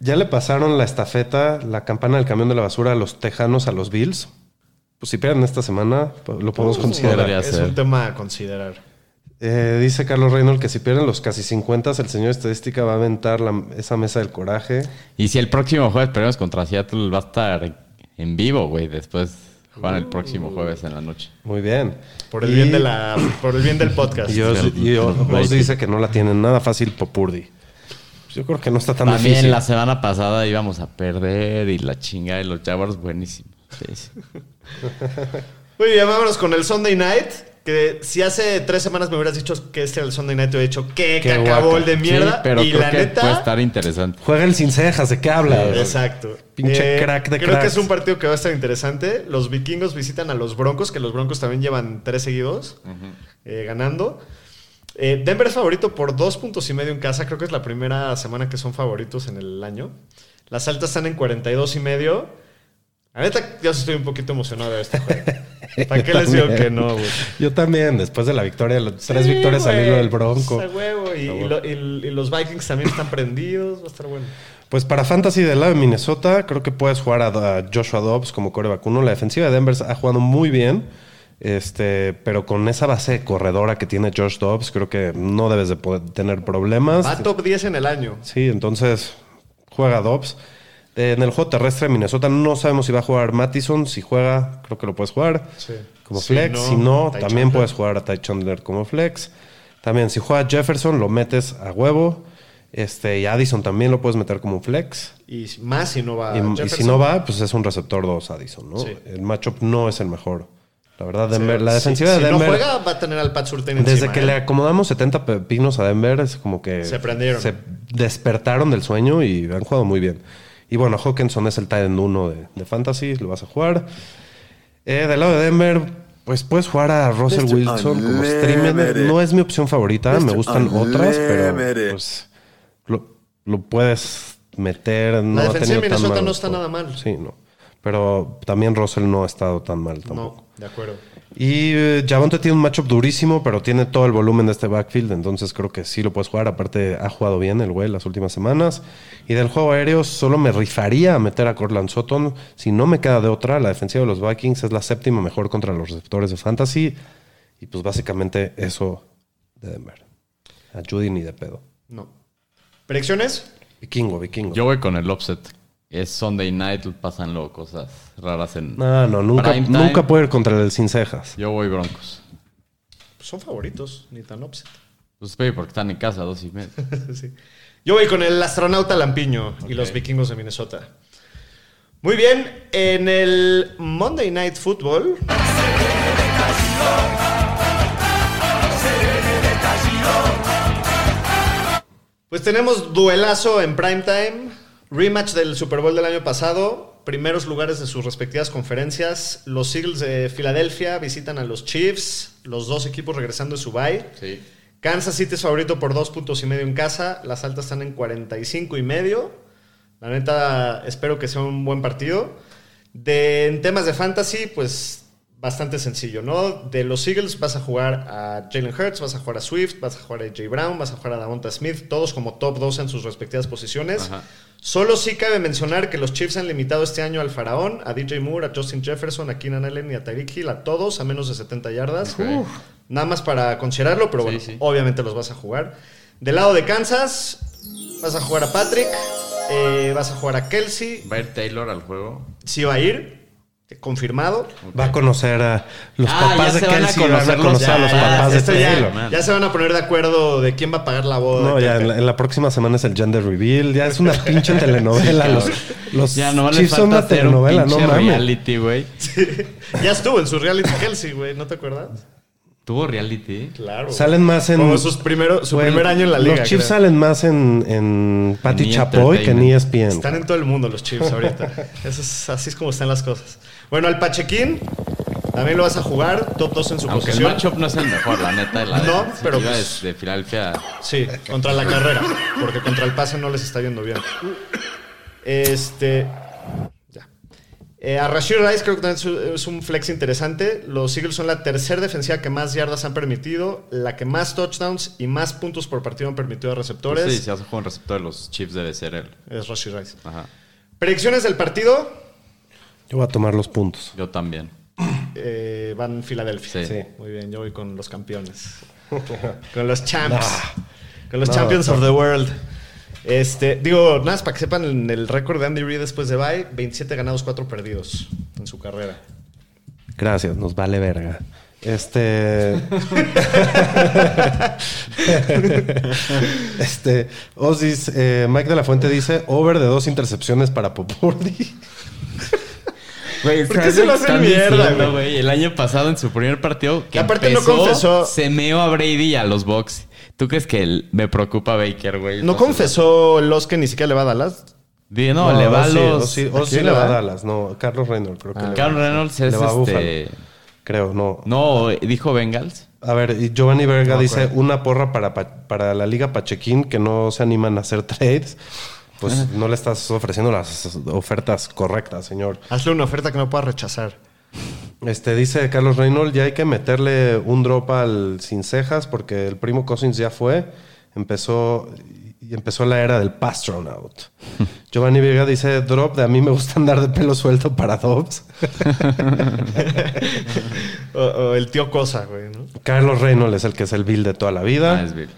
Ya le pasaron la estafeta, la campana del camión de la basura a los tejanos, a los Bills. Pues si pierden esta semana, pues, lo podemos considerar. es ser. un tema a considerar. Eh, dice Carlos Reynolds que si pierden los casi 50, el señor estadística va a aventar la- esa mesa del coraje. Y si el próximo jueves perdemos contra Seattle, va a estar en vivo, güey. Después juegan el próximo jueves en la noche. Muy bien. Por el Y- bien, de la, por el bien del podcast. Y Oz dice que no la tienen nada fácil Popurdi. Pues Yo creo que no está tan También difícil. la semana pasada íbamos a perder y la chinga de los Jaguars, buenísimo. Sí, sí. Muy bien, vámonos con el Sunday Night. Que si hace tres semanas me hubieras dicho que este era el Sunday Night, te hubiera dicho que cacabol de mierda. Sí, pero y creo la que neta. puede estar interesante. Juega el sin cejas, ¿de qué habla? Exacto. Eh, Pinche crack de Creo cracks. que es un partido que va a estar interesante. Los vikingos visitan a los Broncos, que los Broncos también llevan tres seguidos eh, ganando. Eh, Denver es favorito por dos puntos y medio en casa. Creo que es la primera semana que son favoritos en el año. Las altas están en 42 y medio. La neta, yo sí estoy un poquito emocionado de este juego. ¿Para qué les digo que no, güey? Yo también, después de la victoria, las tres Sí, victorias al hilo del Bronco. Huevo. Y, y lo- y- y los Vikings también están prendidos. Va a estar bueno. Pues para Fantasy del lado de Minnesota, creo que puedes jugar a, a Joshua Dobbs como core vacuno. La defensiva de Denver ha jugado muy bien, este, pero con esa base corredora que tiene Josh Dobbs, creo que no debes de poder tener problemas. Va top 10 en el año. Sí, entonces juega Dobbs. En el juego terrestre de Minnesota no sabemos si va a jugar Mattison. Si juega, creo que lo puedes jugar Sí. como Si flex. no, si no, Ty también Chandler. puedes jugar a Ty Chandler como flex. También, si juega Jefferson, lo metes a huevo. Este, y Addison también lo puedes meter como flex. Y más si no va Y, y si no va, pues es un receptor 2 Addison, ¿no? Sí. El matchup no es el mejor. La verdad, Sí, Denver, la si- defensiva si de Denver. no juega, va a tener al Pat Surtain Desde encima, que ¿eh? le acomodamos 70 pepinos a Denver, es como que Se prendieron. se despertaron del sueño y han jugado muy bien. Y bueno, Hawkinson es el tight end 1 de, de Fantasy, lo vas a jugar. Eh, del lado de Denver, pues puedes jugar a Russell Mr. Wilson como streamer. No es mi opción favorita, me gustan otras, pero pues lo, lo puedes meter. No ha defensiva de Minnesota no está nada mal. Sí, no. Pero también Russell no ha estado tan mal tampoco. No, de acuerdo. Y eh, Javonte tiene un matchup durísimo, pero tiene todo el volumen de este backfield, entonces creo que sí lo puedes jugar. Aparte, ha jugado bien el güey las últimas semanas. Y del juego aéreo, solo me rifaría a meter a Cortland Sutton. Si no me queda de otra, la defensiva de los Vikings es la séptima mejor contra los receptores de fantasy. Y pues básicamente eso de Denver. A Judy ni de pedo. No. ¿Predicciones? Vikingo, vikingo. Yo voy con el offset. Es Sunday night, pasan luego cosas raras en. no, no, nunca, nunca puedo ir contra el sin cejas. Yo voy Broncos. Son favoritos, ni tan upset. Pues baby, porque están en casa, dos y medio. Sí. Yo voy con el astronauta Lampiño y los vikingos de Minnesota. Muy bien, en el Monday Night Football. Pues tenemos duelazo en primetime, rematch del Super Bowl del año pasado. primeros lugares de sus respectivas conferencias. Los Eagles de Filadelfia visitan a los Chiefs, los dos equipos regresando de su bye. Sí. Kansas City es favorito por dos puntos y medio en casa. Las altas están en 45 y medio. La neta, espero que sea un buen partido. De, en temas de fantasy, pues bastante sencillo, ¿no? De los Eagles vas a jugar a Jalen Hurts, vas a jugar a Swift, vas a jugar a Jay Brown, vas a jugar a Davonta Smith, todos como top 2 en sus respectivas posiciones. Ajá. Solo sí cabe mencionar que los Chiefs han limitado este año al Faraón, a DJ Moore, a Justin Jefferson, a Keenan Allen y a Tyreek Hill, a todos a menos de 70 yardas. Nada más para considerarlo, pero Sí, bueno, sí. obviamente los vas a jugar. Del lado de Kansas, vas a jugar a Patrick, eh, vas a jugar a Kelsey, Va a ir Taylor al juego. sí va a ir, confirmado. Va a conocer a los Ah, papás ya de se van a Kelsey. Van a conocer los- conocer a los ya, papás de esto ya, Taylor. man. ya se van a poner de acuerdo de quién va a pagar la boda. No, ya en la, en la próxima semana es el gender reveal. Ya es una pinche telenovela. los los Ya no le Chiefs son falta una un telenovela, no pinche mames. reality, güey. ya estuvo en su reality Kelsey, güey, ¿no te acuerdas? ¿Tuvo reality? Claro. Salen más en. Como sus primero, su Güey, primer año en la liga. Los Chiefs creo. salen más en, en Patty En E Chapoy que en ESPN. Están en todo el mundo los Chiefs ahorita. Eso es, así es como están las cosas. Bueno, al Pachequín también lo vas a jugar, top 2 en su Aunque el posición. matchup no es el mejor, la neta. La No, pero pues- de, de Filadelfia. Sí, contra la carrera, porque contra el pase no les está yendo bien. Este. Ya. Eh, a Rashid Rice creo que también es un- es un flex interesante. Los Eagles son la tercera defensiva que más yardas han permitido, la que más touchdowns y más puntos por partido han permitido a receptores. Sí, si a jugar un receptor de los Chiefs debe ser él. Es Rashid Rice. Ajá. Predicciones del partido Yo voy a tomar los puntos. Yo también. eh, van Filadelfia. Sí. Sí. Muy bien, yo voy con los campeones. con los champs. Con los No, champions no. of the world. Este, digo, nada más para que sepan el récord de Andy Reid después de bye, 27 ganados, 4 perdidos en su carrera. Gracias, nos vale verga. Este. este. Osis, eh, Mike de la Fuente dice: over de dos intercepciones para Popurdi. Güey, ¿Por qué ¿sabes se lo hacen mierda, diciendo, güey? El año pasado, en su primer partido, que aparte no confesó- se meó a Brady y a los Bucks. ¿Tú crees que me preocupa Baker, güey? ¿No confesó los que ni siquiera le va a Dallas? Di- No, le va a los... ¿A Ozzy quién le le va a? Dallas, no. Carlos Reynolds, creo que le va. Carl Reynolds es Le va este... Creo, no. No, dijo Bengals. A ver, y Giovanni Verga No, dice una porra para, pa- para la Liga Pachequín que no se animan a hacer trades. Pues no le estás ofreciendo las ofertas correctas, señor. Hazle una oferta que no pueda rechazar. Este dice Carlos Reynolds, ya hay que meterle un drop al sin cejas porque el primo Cousins ya fue, empezó y empezó la era del Pastronaut. Giovanni Vega dice drop de a mí me gusta andar de pelo suelto para Dobbs. O, o el tío Cosa, güey, ¿no? Carlos Reynolds es el que es el Bill de toda la vida. Ah, es Bill.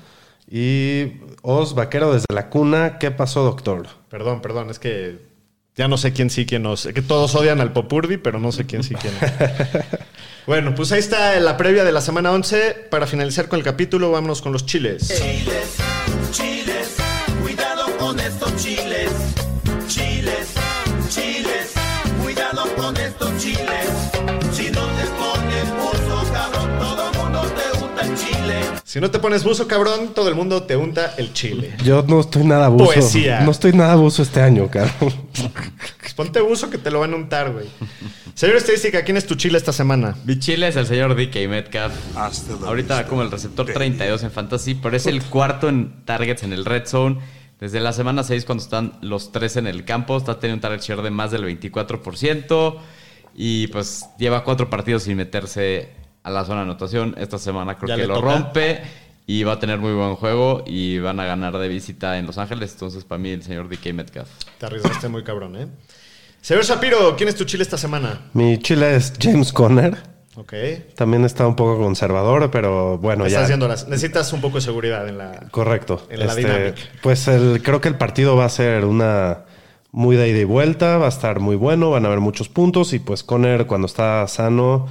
Y Oz Vaquero desde la cuna, ¿qué pasó, doctor? Perdón, perdón, es que ya no sé quién sí, quién no. Sé que todos odian al Popurdi, pero no sé quién sí, quién no. bueno, pues ahí está la previa de la semana 11. Para finalizar con el capítulo, vámonos con los chiles. Chiles, chiles, cuidado con estos. Chiles, Si no te pones buzo, cabrón, todo el mundo te unta el chile. Yo no estoy nada abuso. Poesía. No estoy nada abuso este año, cabrón. Ponte buzo que te lo van a untar, güey. Señor Estadística, ¿quién es tu chile esta semana? Mi chile es el señor DK Metcalf. Ahorita va como el receptor 32 en Fantasy, pero es el cuarto en targets en el Red Zone. Desde la semana 6, cuando están los tres en el campo, está teniendo un target share de más del 24%. Y pues lleva cuatro partidos sin meterse a la zona de anotación. Esta semana creo Ya que lo toca. rompe. Y va a tener muy buen juego. Y van a ganar de visita en Los Ángeles. Entonces, para mí, el señor DK Metcalf. Te arriesgaste muy cabrón, ¿eh? Señor Shapiro, ¿quién es tu chile esta semana? Mi chile es James Conner. Ok. También está un poco conservador, pero bueno, Estás ya. haciendo las- Necesitas un poco de seguridad en la... Correcto. En la Este, dinámica. Pues el, creo que el partido va a ser una muy de ida y vuelta, va a estar muy bueno, van a haber muchos puntos y pues Conner cuando está sano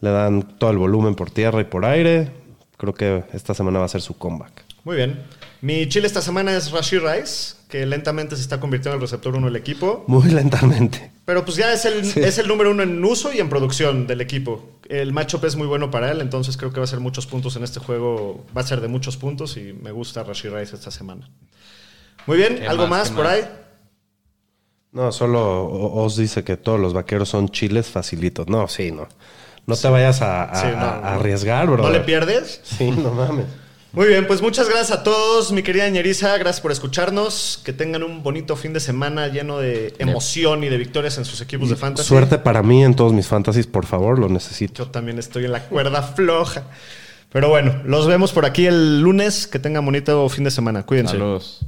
le dan todo el volumen por tierra y por aire. Creo que esta semana va a ser su comeback. Muy bien. Mi chile esta semana es Rashid Rice, que lentamente se está convirtiendo en el receptor uno del equipo. Muy lentamente. Pero pues ya es el, es el número uno en uso y en producción del equipo. El matchup es muy bueno para él, entonces creo que va a ser muchos puntos en este juego. Va a ser de muchos puntos y me gusta Rashid Rice esta semana. Muy bien, ¿Qué ¿algo más? más, ¿Qué por más? ahí? No, solo O- Oz dice que todos los vaqueros son chiles facilitos. No, sí, no. No te vayas a, a- Sí, no, a- a no. arriesgar, bro. ¿No le pierdes? Sí, no mames. Muy bien, pues muchas gracias a todos, mi querida Ñeriza. Gracias por escucharnos. Que tengan un bonito fin de semana lleno de emoción y de victorias en sus equipos de fantasy. Suerte para mí en todos mis fantasies, por favor, lo necesito. Yo también estoy en la cuerda floja. Pero bueno, los vemos por aquí el lunes. Que tengan bonito fin de semana. Cuídense. Saludos.